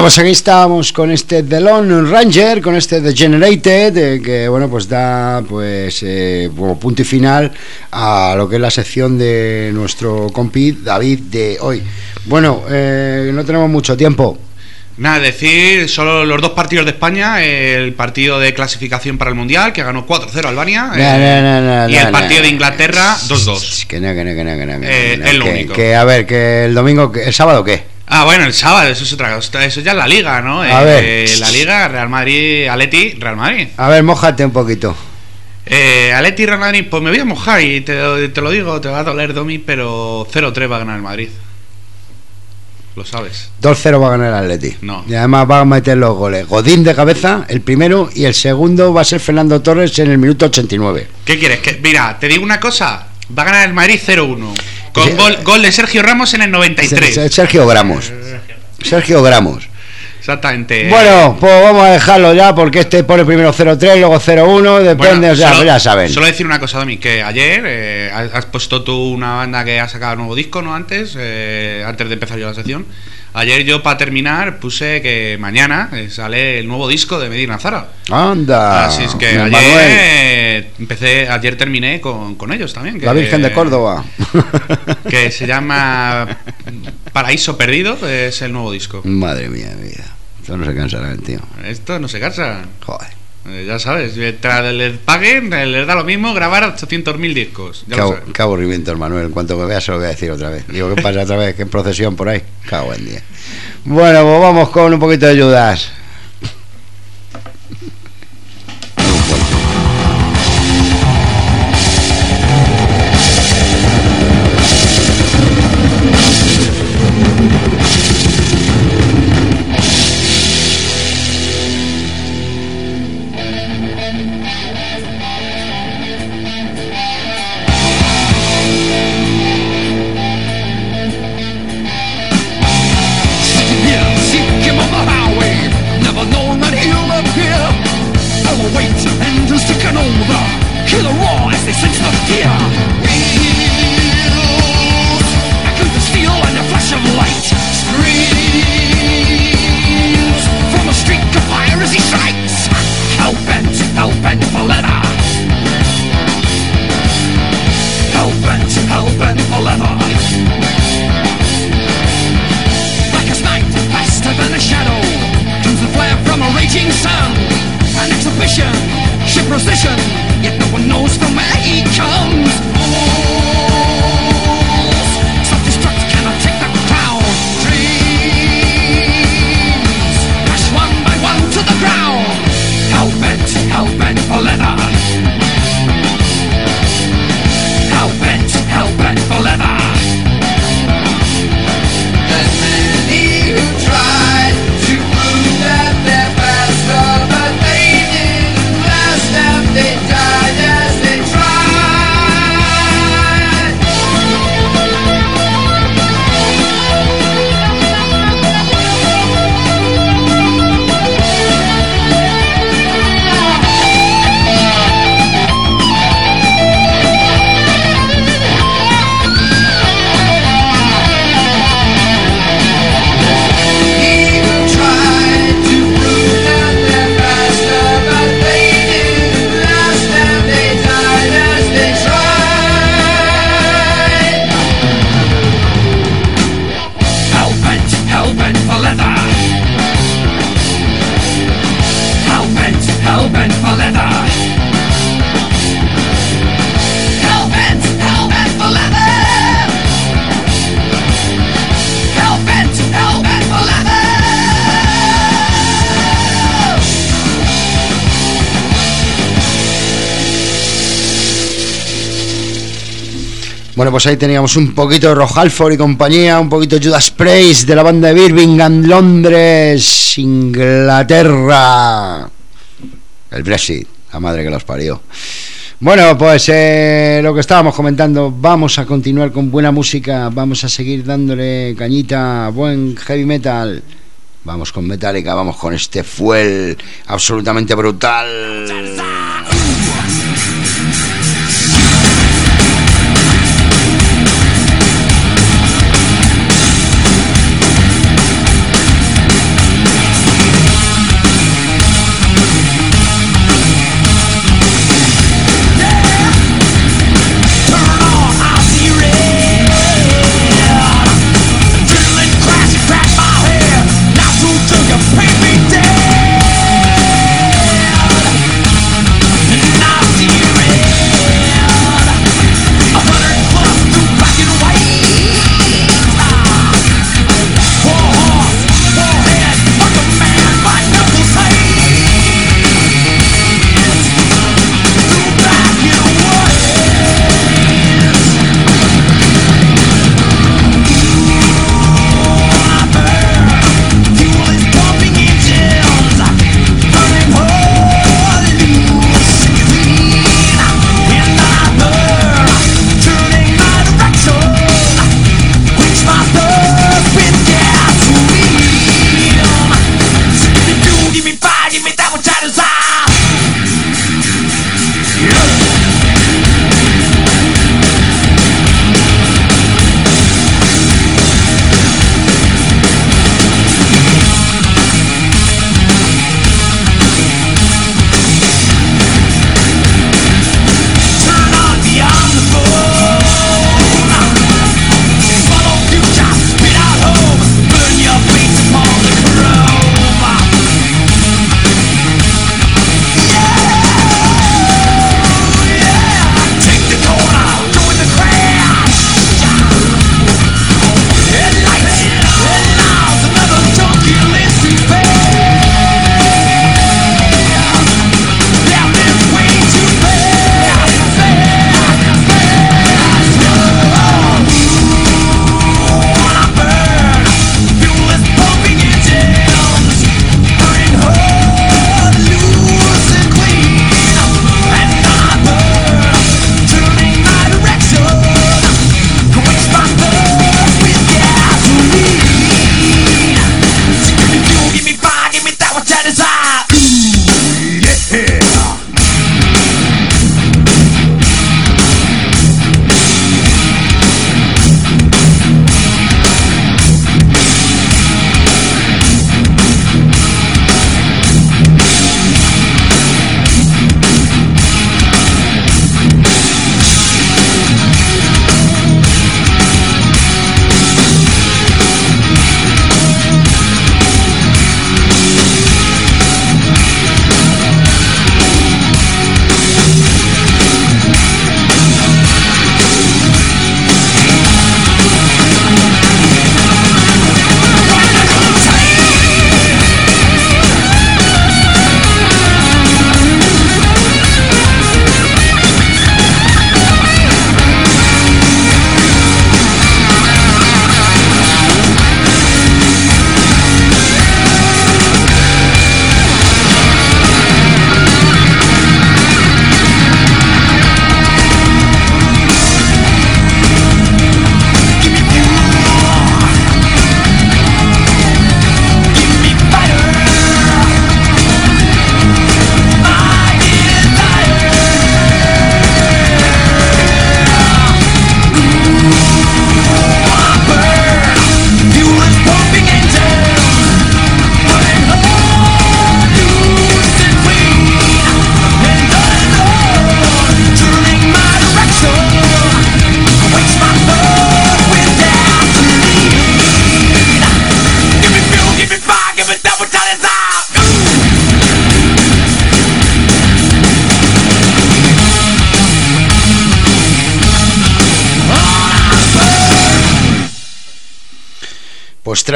Bueno, pues aquí estábamos con este The Lone Ranger, con este The Generated, eh, que bueno, pues da pues eh, como punto y final a lo que es la sección de nuestro compi David de hoy. Bueno, eh, no tenemos mucho tiempo. Nada, decir solo los dos partidos de España, el partido de clasificación para el Mundial, que ganó 4-0 Albania, No, eh, no, no, no, y el partido de Inglaterra 2-2. Que no, que no, que no, que no, que Eh, es lo que- único. Que a ver, que el domingo, el sábado qué? Ah, bueno, el sábado, eso es otra cosa, eso ya es la Liga, ¿no? A Eh, ver. eh, la Liga, Real Madrid, Aleti, Real Madrid. A ver, mójate un poquito. Eh, Aleti, Real Madrid, pues me voy a mojar y te, te lo digo, te va a doler, Domi, pero 0-3 va a ganar el Madrid. Lo sabes. 2-0 va a ganar el Atleti. No. Y además va a meter los goles. Godín de cabeza, el primero, y el segundo va a ser Fernando Torres en el minuto 89. ¿Qué quieres? Que, mira, te digo una cosa, va a ganar el Madrid 0-1. Con gol, gol de Sergio Ramos en el 93. Sergio Gramos. Sergio Gramos. Exactamente. Bueno, pues vamos a dejarlo ya porque este pone primero 0-3, luego 0-1, depende, Bueno, o sea, solo- ya saben. Solo decir una cosa, Domi, que ayer eh, has puesto tú una banda que ha sacado nuevo disco, ¿no? Antes, eh, antes de empezar yo la sección. Ayer yo, para terminar, puse que mañana eh, sale el nuevo disco de Medina Zara. Anda. Así es que ayer Manuel, eh, empecé, ayer terminé con, con ellos también. Que, la Virgen de Córdoba. Que se llama Paraíso Perdido, es el nuevo disco. Madre mía, mi vida. Esto no se cansará el tío. Esto no se cansa. Joder. Eh, ya sabes, mientras les paguen, eh, les da lo mismo grabar 800.000 discos. Ya sabes. qué aburrimiento, Manuel. En cuanto me veas, se lo voy a decir otra vez. Digo, ¿qué pasa otra vez? ¿Qué procesión por ahí? Cago en día. Bueno, pues vamos con un poquito de Judas. Pues ahí teníamos un poquito de Rojalford y compañía, un poquito de Judas Priest de la banda de Birmingham, Londres, Inglaterra. El Brexit, la madre que los parió. Bueno, pues eh, lo que estábamos comentando, vamos a continuar con buena música, vamos a seguir dándole cañita buen heavy metal. Vamos con Metallica, vamos con este fuel absolutamente brutal.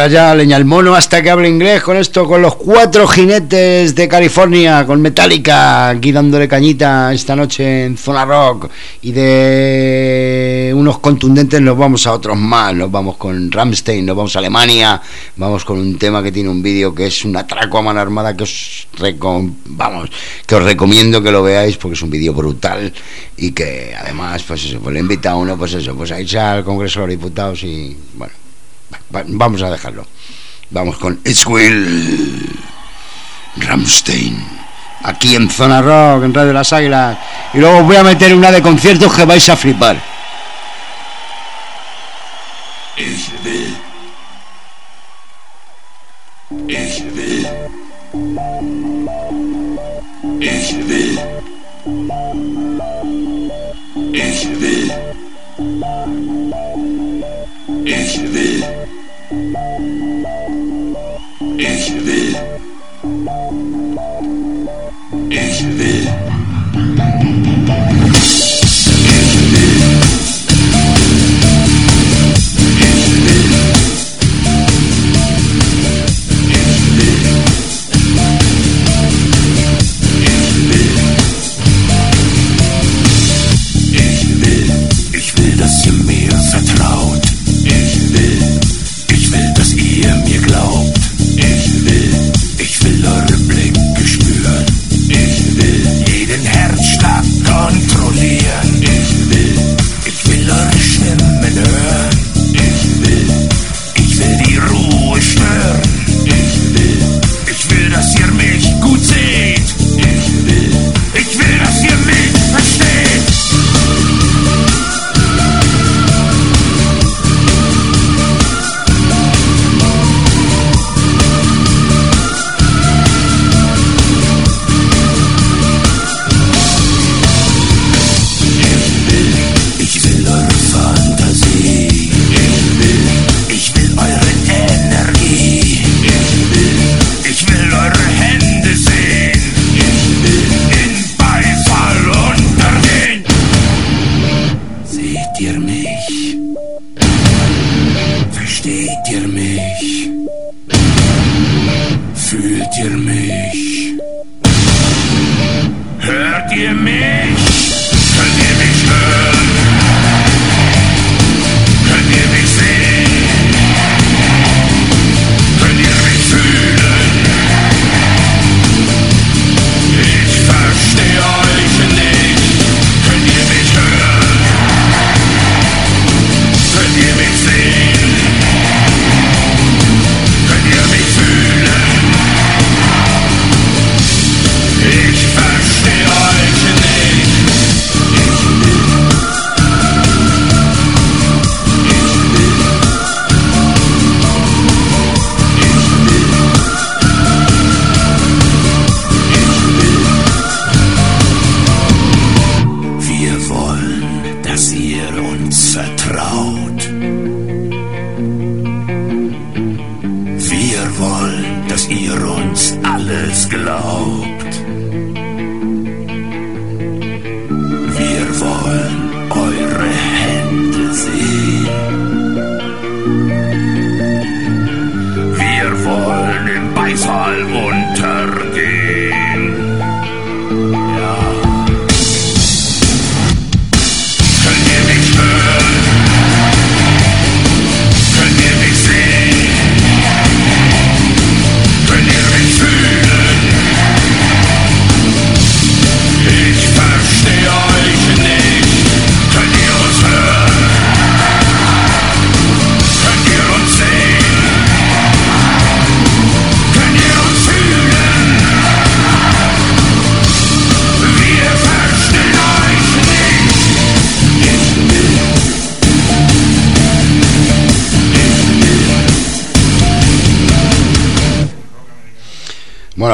Ya leña al mono hasta que hable inglés con esto, con los cuatro jinetes de California, con Metallica, aquí dándole cañita esta noche en Zona Rock. Y de unos contundentes nos vamos a otros más, nos vamos con Ramstein, nos vamos a Alemania, vamos con un tema que tiene un vídeo que es un atraco a mano armada que os, vamos, que os recomiendo que lo veáis porque es un vídeo brutal y que además, pues eso, pues le invita a uno, pues eso, pues a irse al Congreso de los Diputados y bueno. Va- Vamos a dejarlo. Vamos con It's Will Ramstein. Aquí en Zona Rock, en Radio Las Águilas. Y luego os voy a meter una de conciertos que vais a flipar. Ich will. Ich will. Ich will, dass ihr mir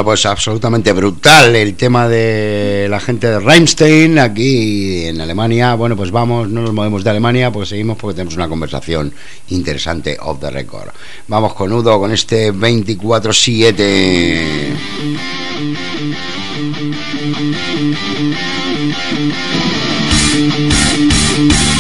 Pues absolutamente brutal el tema de la gente de Rammstein aquí en Alemania. Bueno, pues vamos, no nos movemos de Alemania porque seguimos porque tenemos una conversación interesante off the record. Vamos con Udo con este 24-7.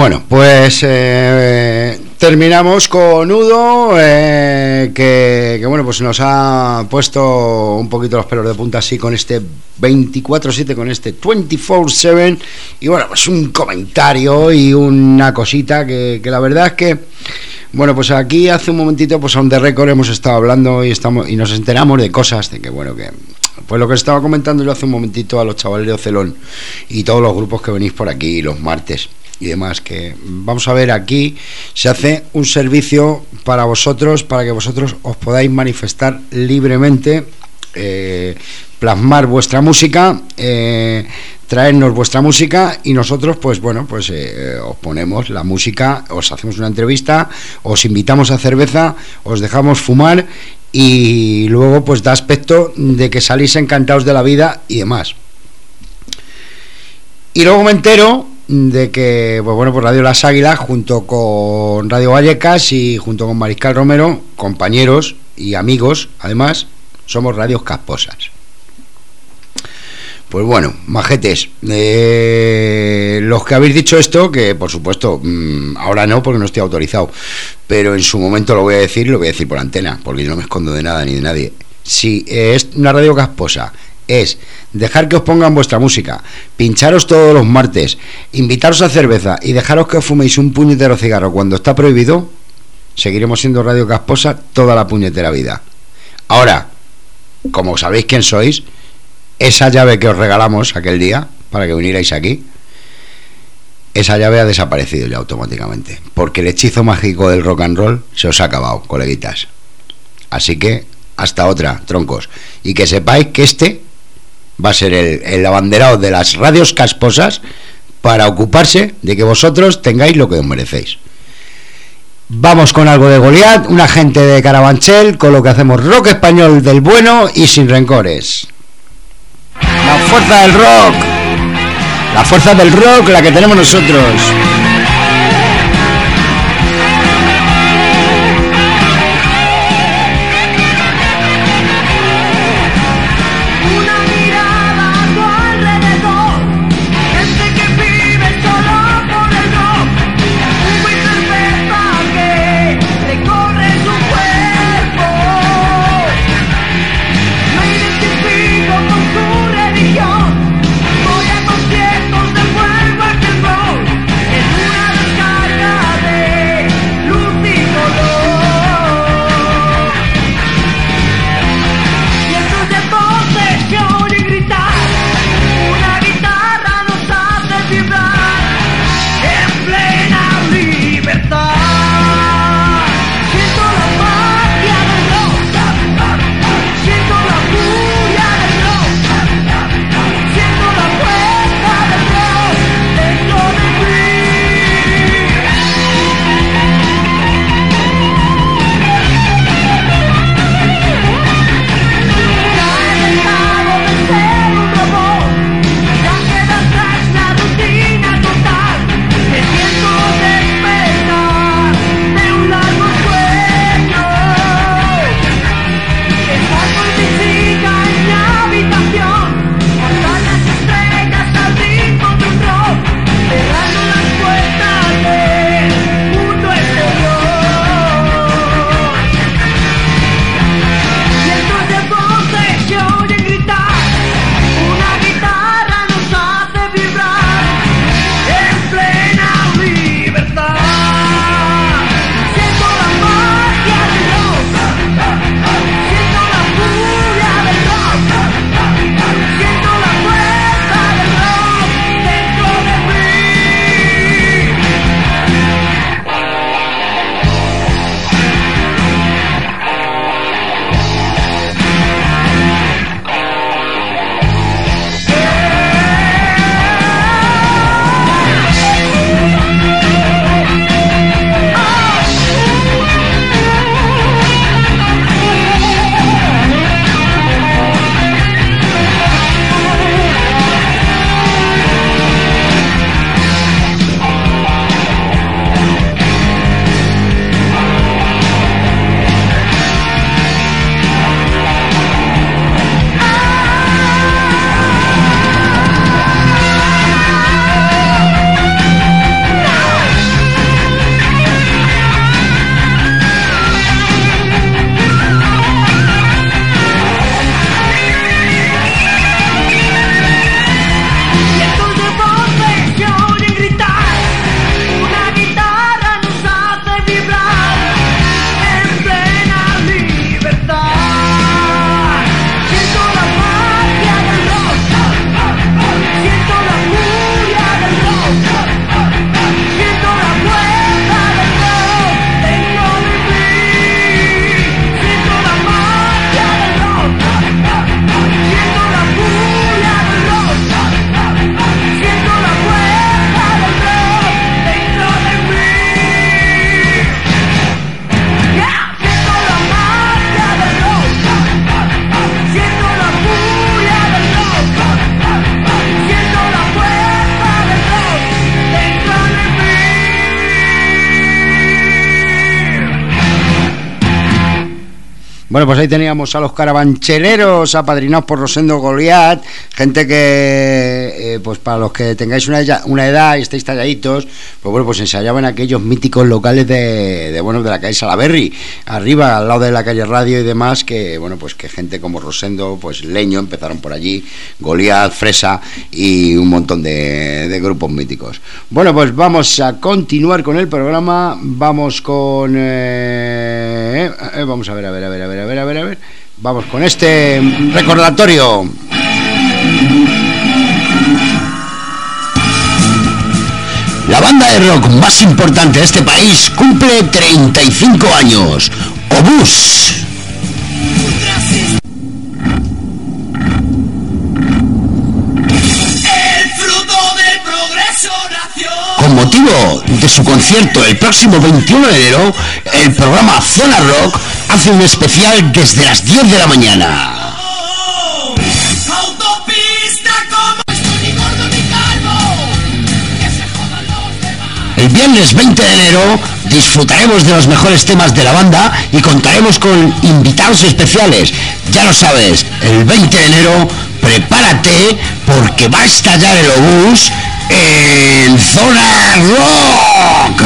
Bueno, pues eh, terminamos con Udo, eh, que, bueno, pues nos ha puesto un poquito los pelos de punta así con este 24-7, con este 24-7, y bueno, pues un comentario y una cosita que, que la verdad es que, bueno, pues aquí hace un momentito, pues on the record hemos estado hablando y, estamos, y nos enteramos de cosas, de que, bueno, que pues lo que estaba comentando yo hace un momentito a los chavales de Ocelón y todos los grupos que venís por aquí los martes y demás, que vamos a ver aquí, se hace un servicio para vosotros, para que vosotros os podáis manifestar libremente, eh, plasmar vuestra música, eh, traernos vuestra música y nosotros, pues bueno, pues eh, os ponemos la música, os hacemos una entrevista, os invitamos a cerveza, os dejamos fumar y luego pues da aspecto de que salís encantados de la vida y demás. Y luego me entero de que, pues bueno, por Radio Las Águilas, junto con Radio Vallecas y junto con Mariscal Romero, compañeros y amigos, además, somos radios casposas. Pues bueno, majetes, eh, los que habéis dicho esto, que por supuesto, mm, ahora no porque no estoy autorizado, pero en su momento lo voy a decir, lo voy a decir por antena, porque yo no me escondo de nada ni de nadie. Si es una radio casposa, es dejar que os pongan vuestra música, pincharos todos los martes, invitaros a cerveza y dejaros que os fuméis un puñetero cigarro cuando está prohibido, seguiremos siendo radio casposa toda la puñetera vida. Ahora, como sabéis quién sois, esa llave que os regalamos aquel día para que vinierais aquí, esa llave ha desaparecido ya automáticamente, porque el hechizo mágico del rock and roll se os ha acabado, coleguitas. Así que hasta otra, troncos. Y que sepáis que este va a ser el, abanderado de las radios casposas para ocuparse de que vosotros tengáis lo que os merecéis. Vamos con algo de Goliat, una gente de Carabanchel, con lo que hacemos rock español del bueno y sin rencores. La fuerza del rock. La fuerza del rock, la que tenemos nosotros. Bueno, pues ahí teníamos a los carabanchereros apadrinados por Rosendo Goliat, gente que, eh, pues para los que tengáis una, edad y estéis talladitos, pues bueno, pues ensayaban aquellos míticos locales de, bueno, de la calle Salaberry, arriba, al lado de la calle Radio y demás, que, bueno, pues que gente como Rosendo, pues Leño, empezaron por allí, Goliat, Fresa y un montón de, grupos míticos. Bueno, pues vamos a continuar con el programa, vamos con... eh, eh, vamos a ver, a ver, a ver, a ver, a ver, a ver, a ver. Vamos con este recordatorio. La banda de rock más importante de este país cumple 35 años. Obús. Con motivo de su concierto el próximo 21 de enero, el programa Zona Rock hace un especial desde las 10 de la mañana. El viernes 20 de enero disfrutaremos de los mejores temas de la banda y contaremos con invitados especiales. Ya lo sabes, el 20 de enero prepárate porque va a estallar el obús en Zona Rock.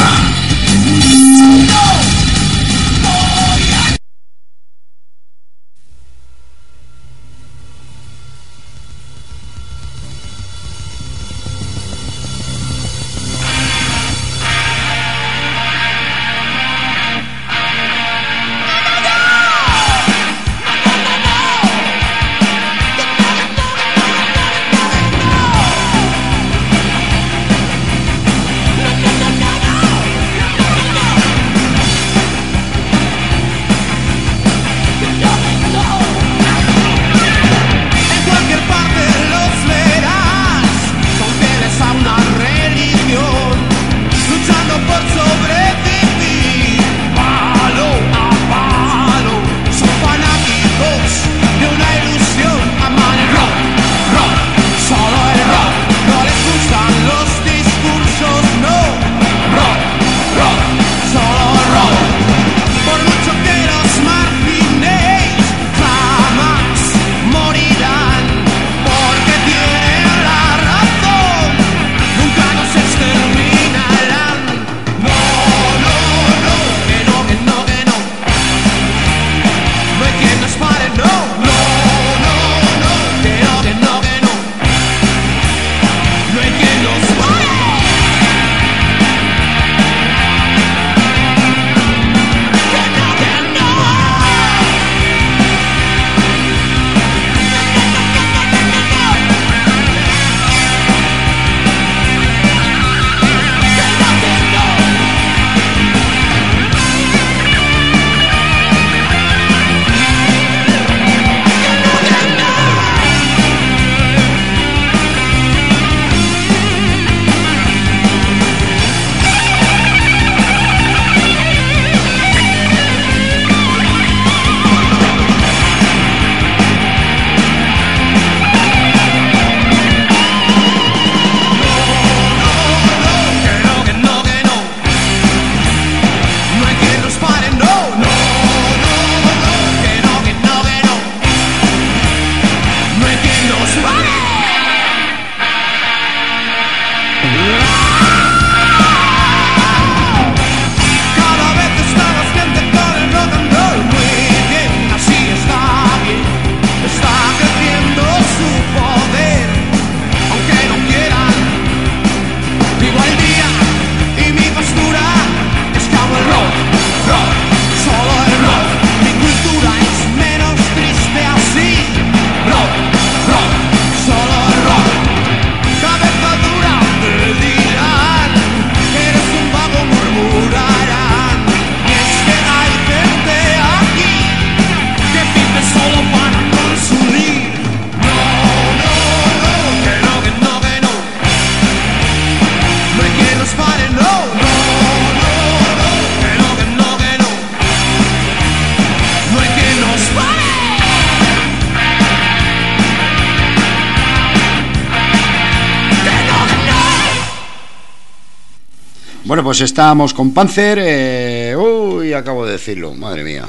Bueno, pues estábamos con Panzer. eh, Uy, acabo de decirlo, madre mía,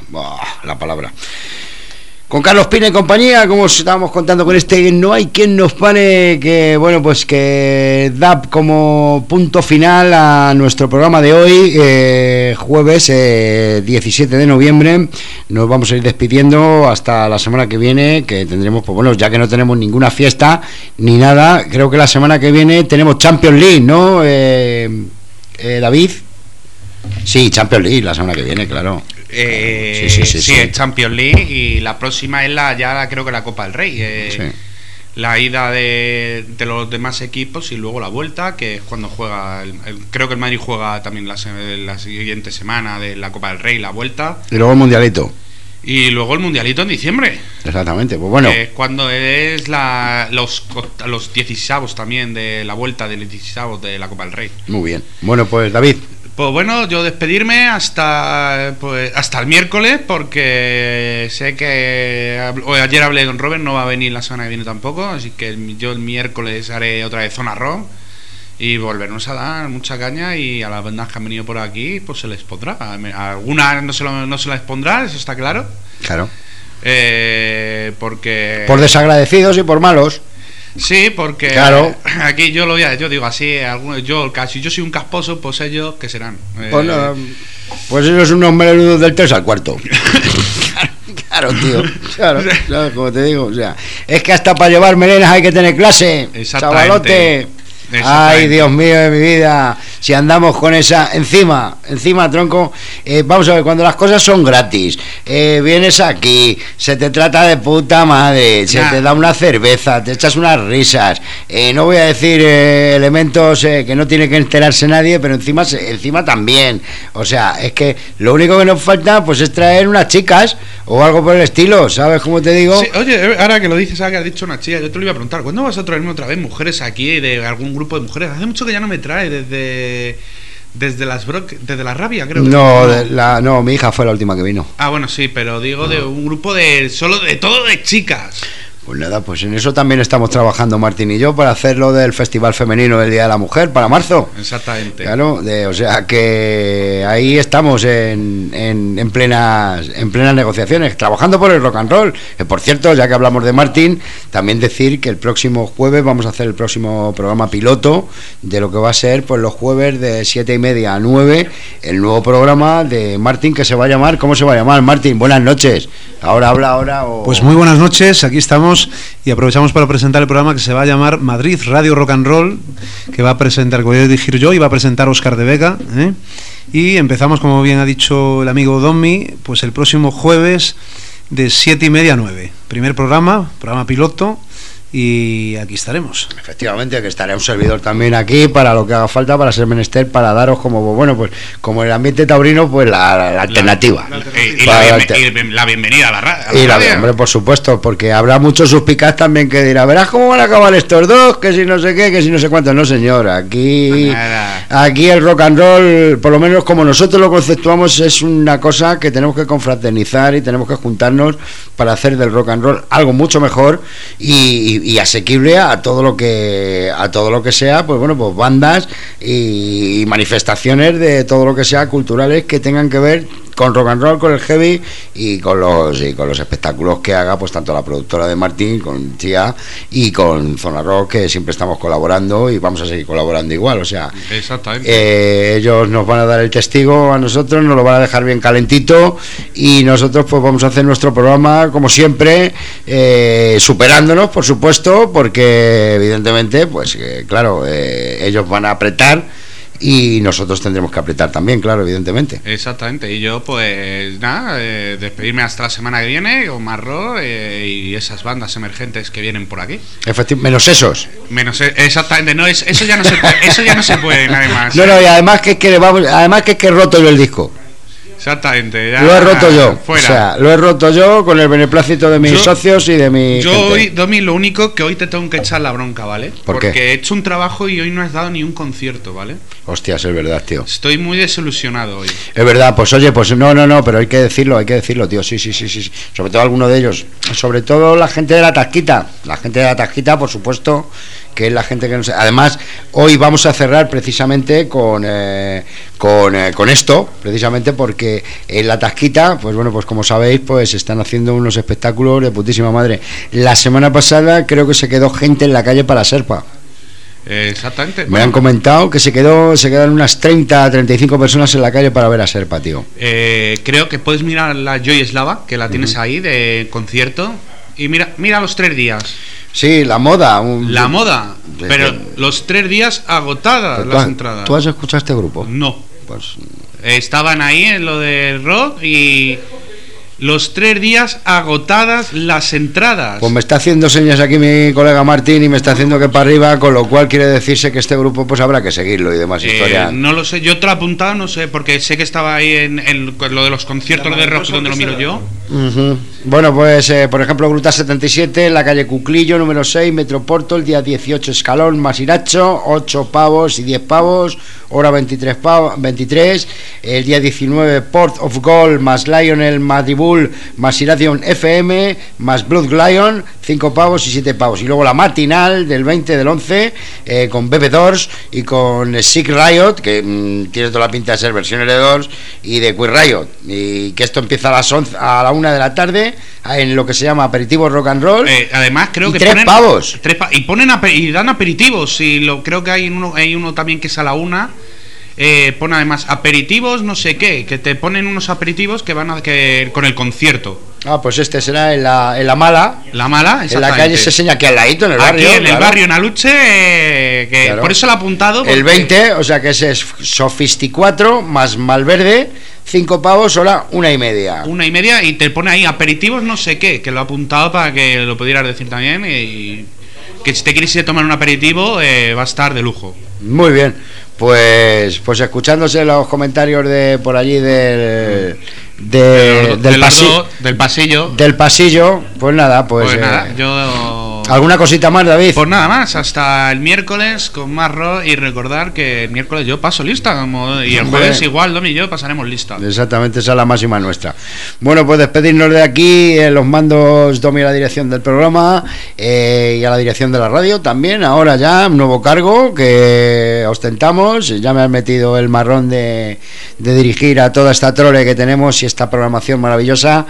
la palabra. Con Carlos Pina y compañía, como os estábamos contando con este No hay quien nos pare, que bueno, pues que da como punto final a nuestro programa de hoy, eh, jueves eh, 17 de noviembre. Nos vamos a ir despidiendo hasta la semana que viene, que tendremos, pues bueno, ya que no tenemos ninguna fiesta ni nada, creo que la semana que viene tenemos Champions League, ¿no? Eh, David. Sí, Champions League la semana que viene, claro. Eh, Sí, sí, sí, sí, sí. es Champions League y la próxima es la ya la- creo que la Copa del Rey. eh, Sí. La ida de, de los demás equipos y luego la vuelta, que es cuando juega. el- el- creo que el Madrid juega también la, se- la siguiente semana de la Copa del Rey, la vuelta. Y luego el Mundialito. Y luego el Mundialito en diciembre. Exactamente, pues bueno. que cuando es la, los, los 16 también de la vuelta del 16 de la Copa del Rey. Muy bien. Bueno, pues David, Pues bueno, yo despedirme hasta pues hasta el miércoles porque sé que ayer hablé con Robert, no va a venir la semana que viene tampoco, así que yo el miércoles haré otra vez zona rock y volvernos a dar mucha caña y a las bandas que han venido por aquí pues se les pondrá. Algunas no se, lo- no se les pondrá, eso está claro. claro. Eh, porque Por desagradecidos y por malos. Sí, porque Claro. aquí yo lo voy a, yo digo así, algunos, yo casi yo soy un casposo, pues ellos que serán. Eh, Pues, no, pues esos son unos melenudos del 3 al cuarto. claro, tío. Claro, claro, como te digo. O sea, es que hasta para llevar melenas hay que tener clase. Exactamente. Chavalote. Ay. Dios mío de mi vida. Si andamos con esa. Encima, encima, tronco. eh, vamos a ver, cuando las cosas son gratis, eh, vienes aquí, se te trata de puta madre, se Nah. te da una cerveza, te echas unas risas. eh, no voy a decir eh, elementos eh, que no tiene que enterarse nadie, pero encima, encima también. O sea, es que lo único que nos falta pues es traer unas chicas o algo por el estilo, ¿sabes cómo te digo? Sí, oye, eh, ahora que lo dices, ahora que has dicho una chica, yo te lo iba a preguntar, ¿cuándo vas a traerme otra vez mujeres aquí de algún grupo de mujeres? Hace mucho que ya no me trae desde desde las bro- desde la rabia, creo. que- No, de la, no, mi hija fue la última que vino. Ah, bueno, sí, pero digo de un grupo de solo de todo de chicas. Pues nada, pues en eso también estamos trabajando Martín y yo para hacerlo del Festival Femenino del Día de la Mujer para marzo. Exactamente. Claro, de, o sea que ahí estamos en, en, en plenas en plenas negociaciones, trabajando por el rock and roll. Que por cierto, ya que hablamos de Martín, también decir que el próximo jueves vamos a hacer el próximo programa piloto de lo que va a ser pues los jueves de siete y media a 9, el nuevo programa de Martín que se va a llamar, ¿cómo se va a llamar? Martín, buenas noches. Ahora habla ahora o Pues muy buenas noches, aquí estamos y aprovechamos para presentar el programa que se va a llamar Madrid Radio Rock and Roll, que va a presentar, que voy a dirigir yo y va a presentar Oscar de Vega. ¿eh? Y empezamos, como bien ha dicho el amigo Domi, pues el próximo jueves de siete y media a 9. Primer programa, programa piloto, y aquí estaremos. Efectivamente, que estará un servidor también aquí para lo que haga falta, para ser menester, para daros como, bueno, pues como el ambiente taurino, pues la, la alternativa. Y, y Para la, bienve- y la bienvenida a la, ra- a la Y la radio. hombre, por supuesto, porque habrá muchos suspicaz también que dirá, verás cómo van a acabar estos dos, que si no sé qué, que si no sé cuánto. No, señor, aquí, Nada. aquí el rock and roll, por lo menos como nosotros lo conceptuamos, es una cosa que tenemos que confraternizar y tenemos que juntarnos para hacer del rock and roll algo mucho mejor y, y- y asequible a todo lo que a todo lo que sea, pues bueno, pues bandas y, y manifestaciones de todo lo que sea culturales que tengan que ver con rock and roll, con el heavy y con los y con los espectáculos que haga pues tanto la productora de Martín con Chía y con Zona Rock que siempre estamos colaborando y vamos a seguir colaborando igual, o sea, Exactamente. eh, ellos nos van a dar el testigo a nosotros, nos lo van a dejar bien calentito y nosotros pues vamos a hacer nuestro programa como siempre, eh, superándonos por supuesto, porque evidentemente pues eh, claro, ellos van a apretar y nosotros tendremos que apretar también, claro, evidentemente. Exactamente, y yo pues nada, eh, despedirme hasta la semana que viene con Marro eh, y esas bandas emergentes que vienen por aquí. Efecti- menos esos. Menos e- exactamente, no es eso ya no se puede, eso ya no se puede nada más. No, no, y además que es que vamos, además que es que he roto yo el disco. Exactamente, ya Lo he roto yo. Fuera. O sea, lo he roto yo con el beneplácito de mis Yo- socios y de mi Yo gente. hoy, Domi, lo único que hoy te tengo que echar la bronca, ¿vale? ¿Por qué? Porque he hecho un trabajo y hoy no has dado ni un concierto, ¿vale? Hostias, es verdad, tío. Estoy muy desilusionado hoy. Es verdad, pues oye, pues no, no, no, pero hay que decirlo, hay que decirlo, tío. Sí, sí, sí, sí. sí. Sobre todo alguno de ellos. Sobre todo la gente de la Tasquita. La gente de la Tasquita, por supuesto, que es la gente que nos... Además, hoy vamos a cerrar precisamente con, eh, con, eh, con esto, precisamente porque en la Tasquita, pues bueno, pues como sabéis, pues están haciendo unos espectáculos de putísima madre. La semana pasada creo que se quedó gente en la calle para Serpa. Exactamente. Me han comentado que se quedó se quedaron unas 30, 35 personas en la calle para ver a Serpa, tío. eh, creo que puedes mirar la Joy Slava, que la tienes ahí de concierto. Y mira, mira los tres días. Sí, la moda. un- La moda. Pero los tres días agotadas ¿Tú, las has- entradas. ¿Tú has escuchado este grupo? No. Pues Estaban ahí en lo del rock y los tres días agotadas las entradas. Pues me está haciendo señas aquí mi colega Martín y me está haciendo que para arriba, con lo cual quiere decirse que este grupo pues habrá que seguirlo y demás Eh, historias. no lo sé, yo te lo he apuntado, no sé, porque sé que estaba ahí en, en lo de los conciertos de rock donde lo miro yo. Bueno, pues eh, por ejemplo, Gruta 77, en la calle Cuclillo, número 6, Metroporto, el día 18, Escalón, Masiracho, 8 pavos y 10 pavos, hora 23, pavos, 23, el día 19, Port of Gold, más Lionel, Madribull, más Iración FM, más Blood Lion, 5 pavos y 7 pavos. Y luego la matinal del 20 del 11, eh, con Bebe Doors y con Sick Riot, que mm, tiene toda la pinta de ser versiones de Doors, y de Queer Riot. Y que esto empieza a las 11, a la 1 de la tarde, en lo que se llama aperitivo rock and roll. Eh, además, creo Y que tres ponen, pavos. tres pa- y ponen y dan aperitivos. Y lo creo que hay uno, hay uno también que es a la una. Eh, pone además aperitivos, no sé qué, que te ponen unos aperitivos que van a que con el concierto. Ah, pues este será en la, en la mala. La mala, En la calle se enseña aquí al ladito, en el Aquí barrio. en el claro. barrio, en Aluche, eh, que Claro. por eso lo he apuntado. El porque- 20, o sea que ese es Sofisticuatro más Malverde, 5 pavos, hora una y media. Una y media y te pone ahí aperitivos no sé qué, que lo he apuntado para que lo pudieras decir también y que si te quieres ir a tomar un aperitivo eh, va a estar de lujo. Muy bien, pues pues escuchándose los comentarios de por allí del de- De los- del, de los pasi- dos, del pasillo. del pasillo, pues nada, pues, Pues, eh, nada, yo... alguna cosita más, David. Pues nada más, hasta el miércoles con más rock y recordar que el miércoles yo paso lista como, y el jueves igual, Domi y yo pasaremos lista. Exactamente, esa es la máxima nuestra. Bueno, pues despedirnos de aquí, en los mandos Domi a la dirección del programa eh, y a la dirección de la radio también. Ahora ya, un nuevo cargo que ostentamos. Ya me has metido el marrón de, de dirigir a toda esta trole que tenemos y esta programación maravillosa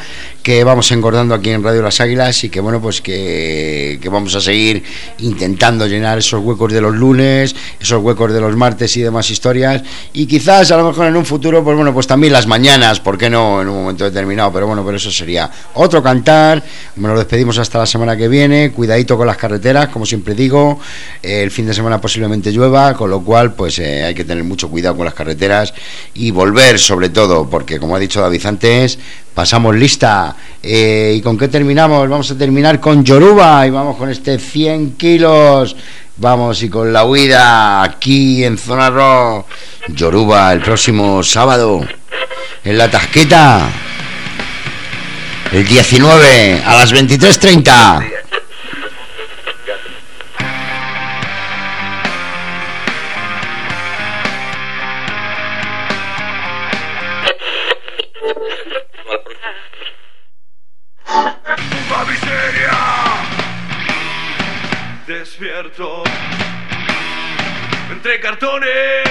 que vamos engordando aquí en Radio Las Águilas y que bueno, pues que, vamos a seguir intentando llenar esos huecos de los lunes, esos huecos de los martes y demás historias. Y quizás a lo mejor en un futuro, pues bueno, pues también las mañanas, ¿por qué no? En un momento determinado, pero bueno, pero eso sería otro cantar. Nos despedimos hasta la semana que viene. Cuidadito con las carreteras, como siempre digo. El fin de semana posiblemente llueva, con lo cual, pues eh, hay que tener mucho cuidado con las carreteras y volver, sobre todo, porque como ha dicho David antes, pasamos lista. Eh, ¿Y con qué terminamos? Vamos a terminar con Yoruba y vamos con este 100 kilos. Vamos y con la huida aquí en Zona Rock. Yoruba el próximo sábado en la Tasqueta. El 19 a las 23.30. Puta miseria Despierto. Entre cartones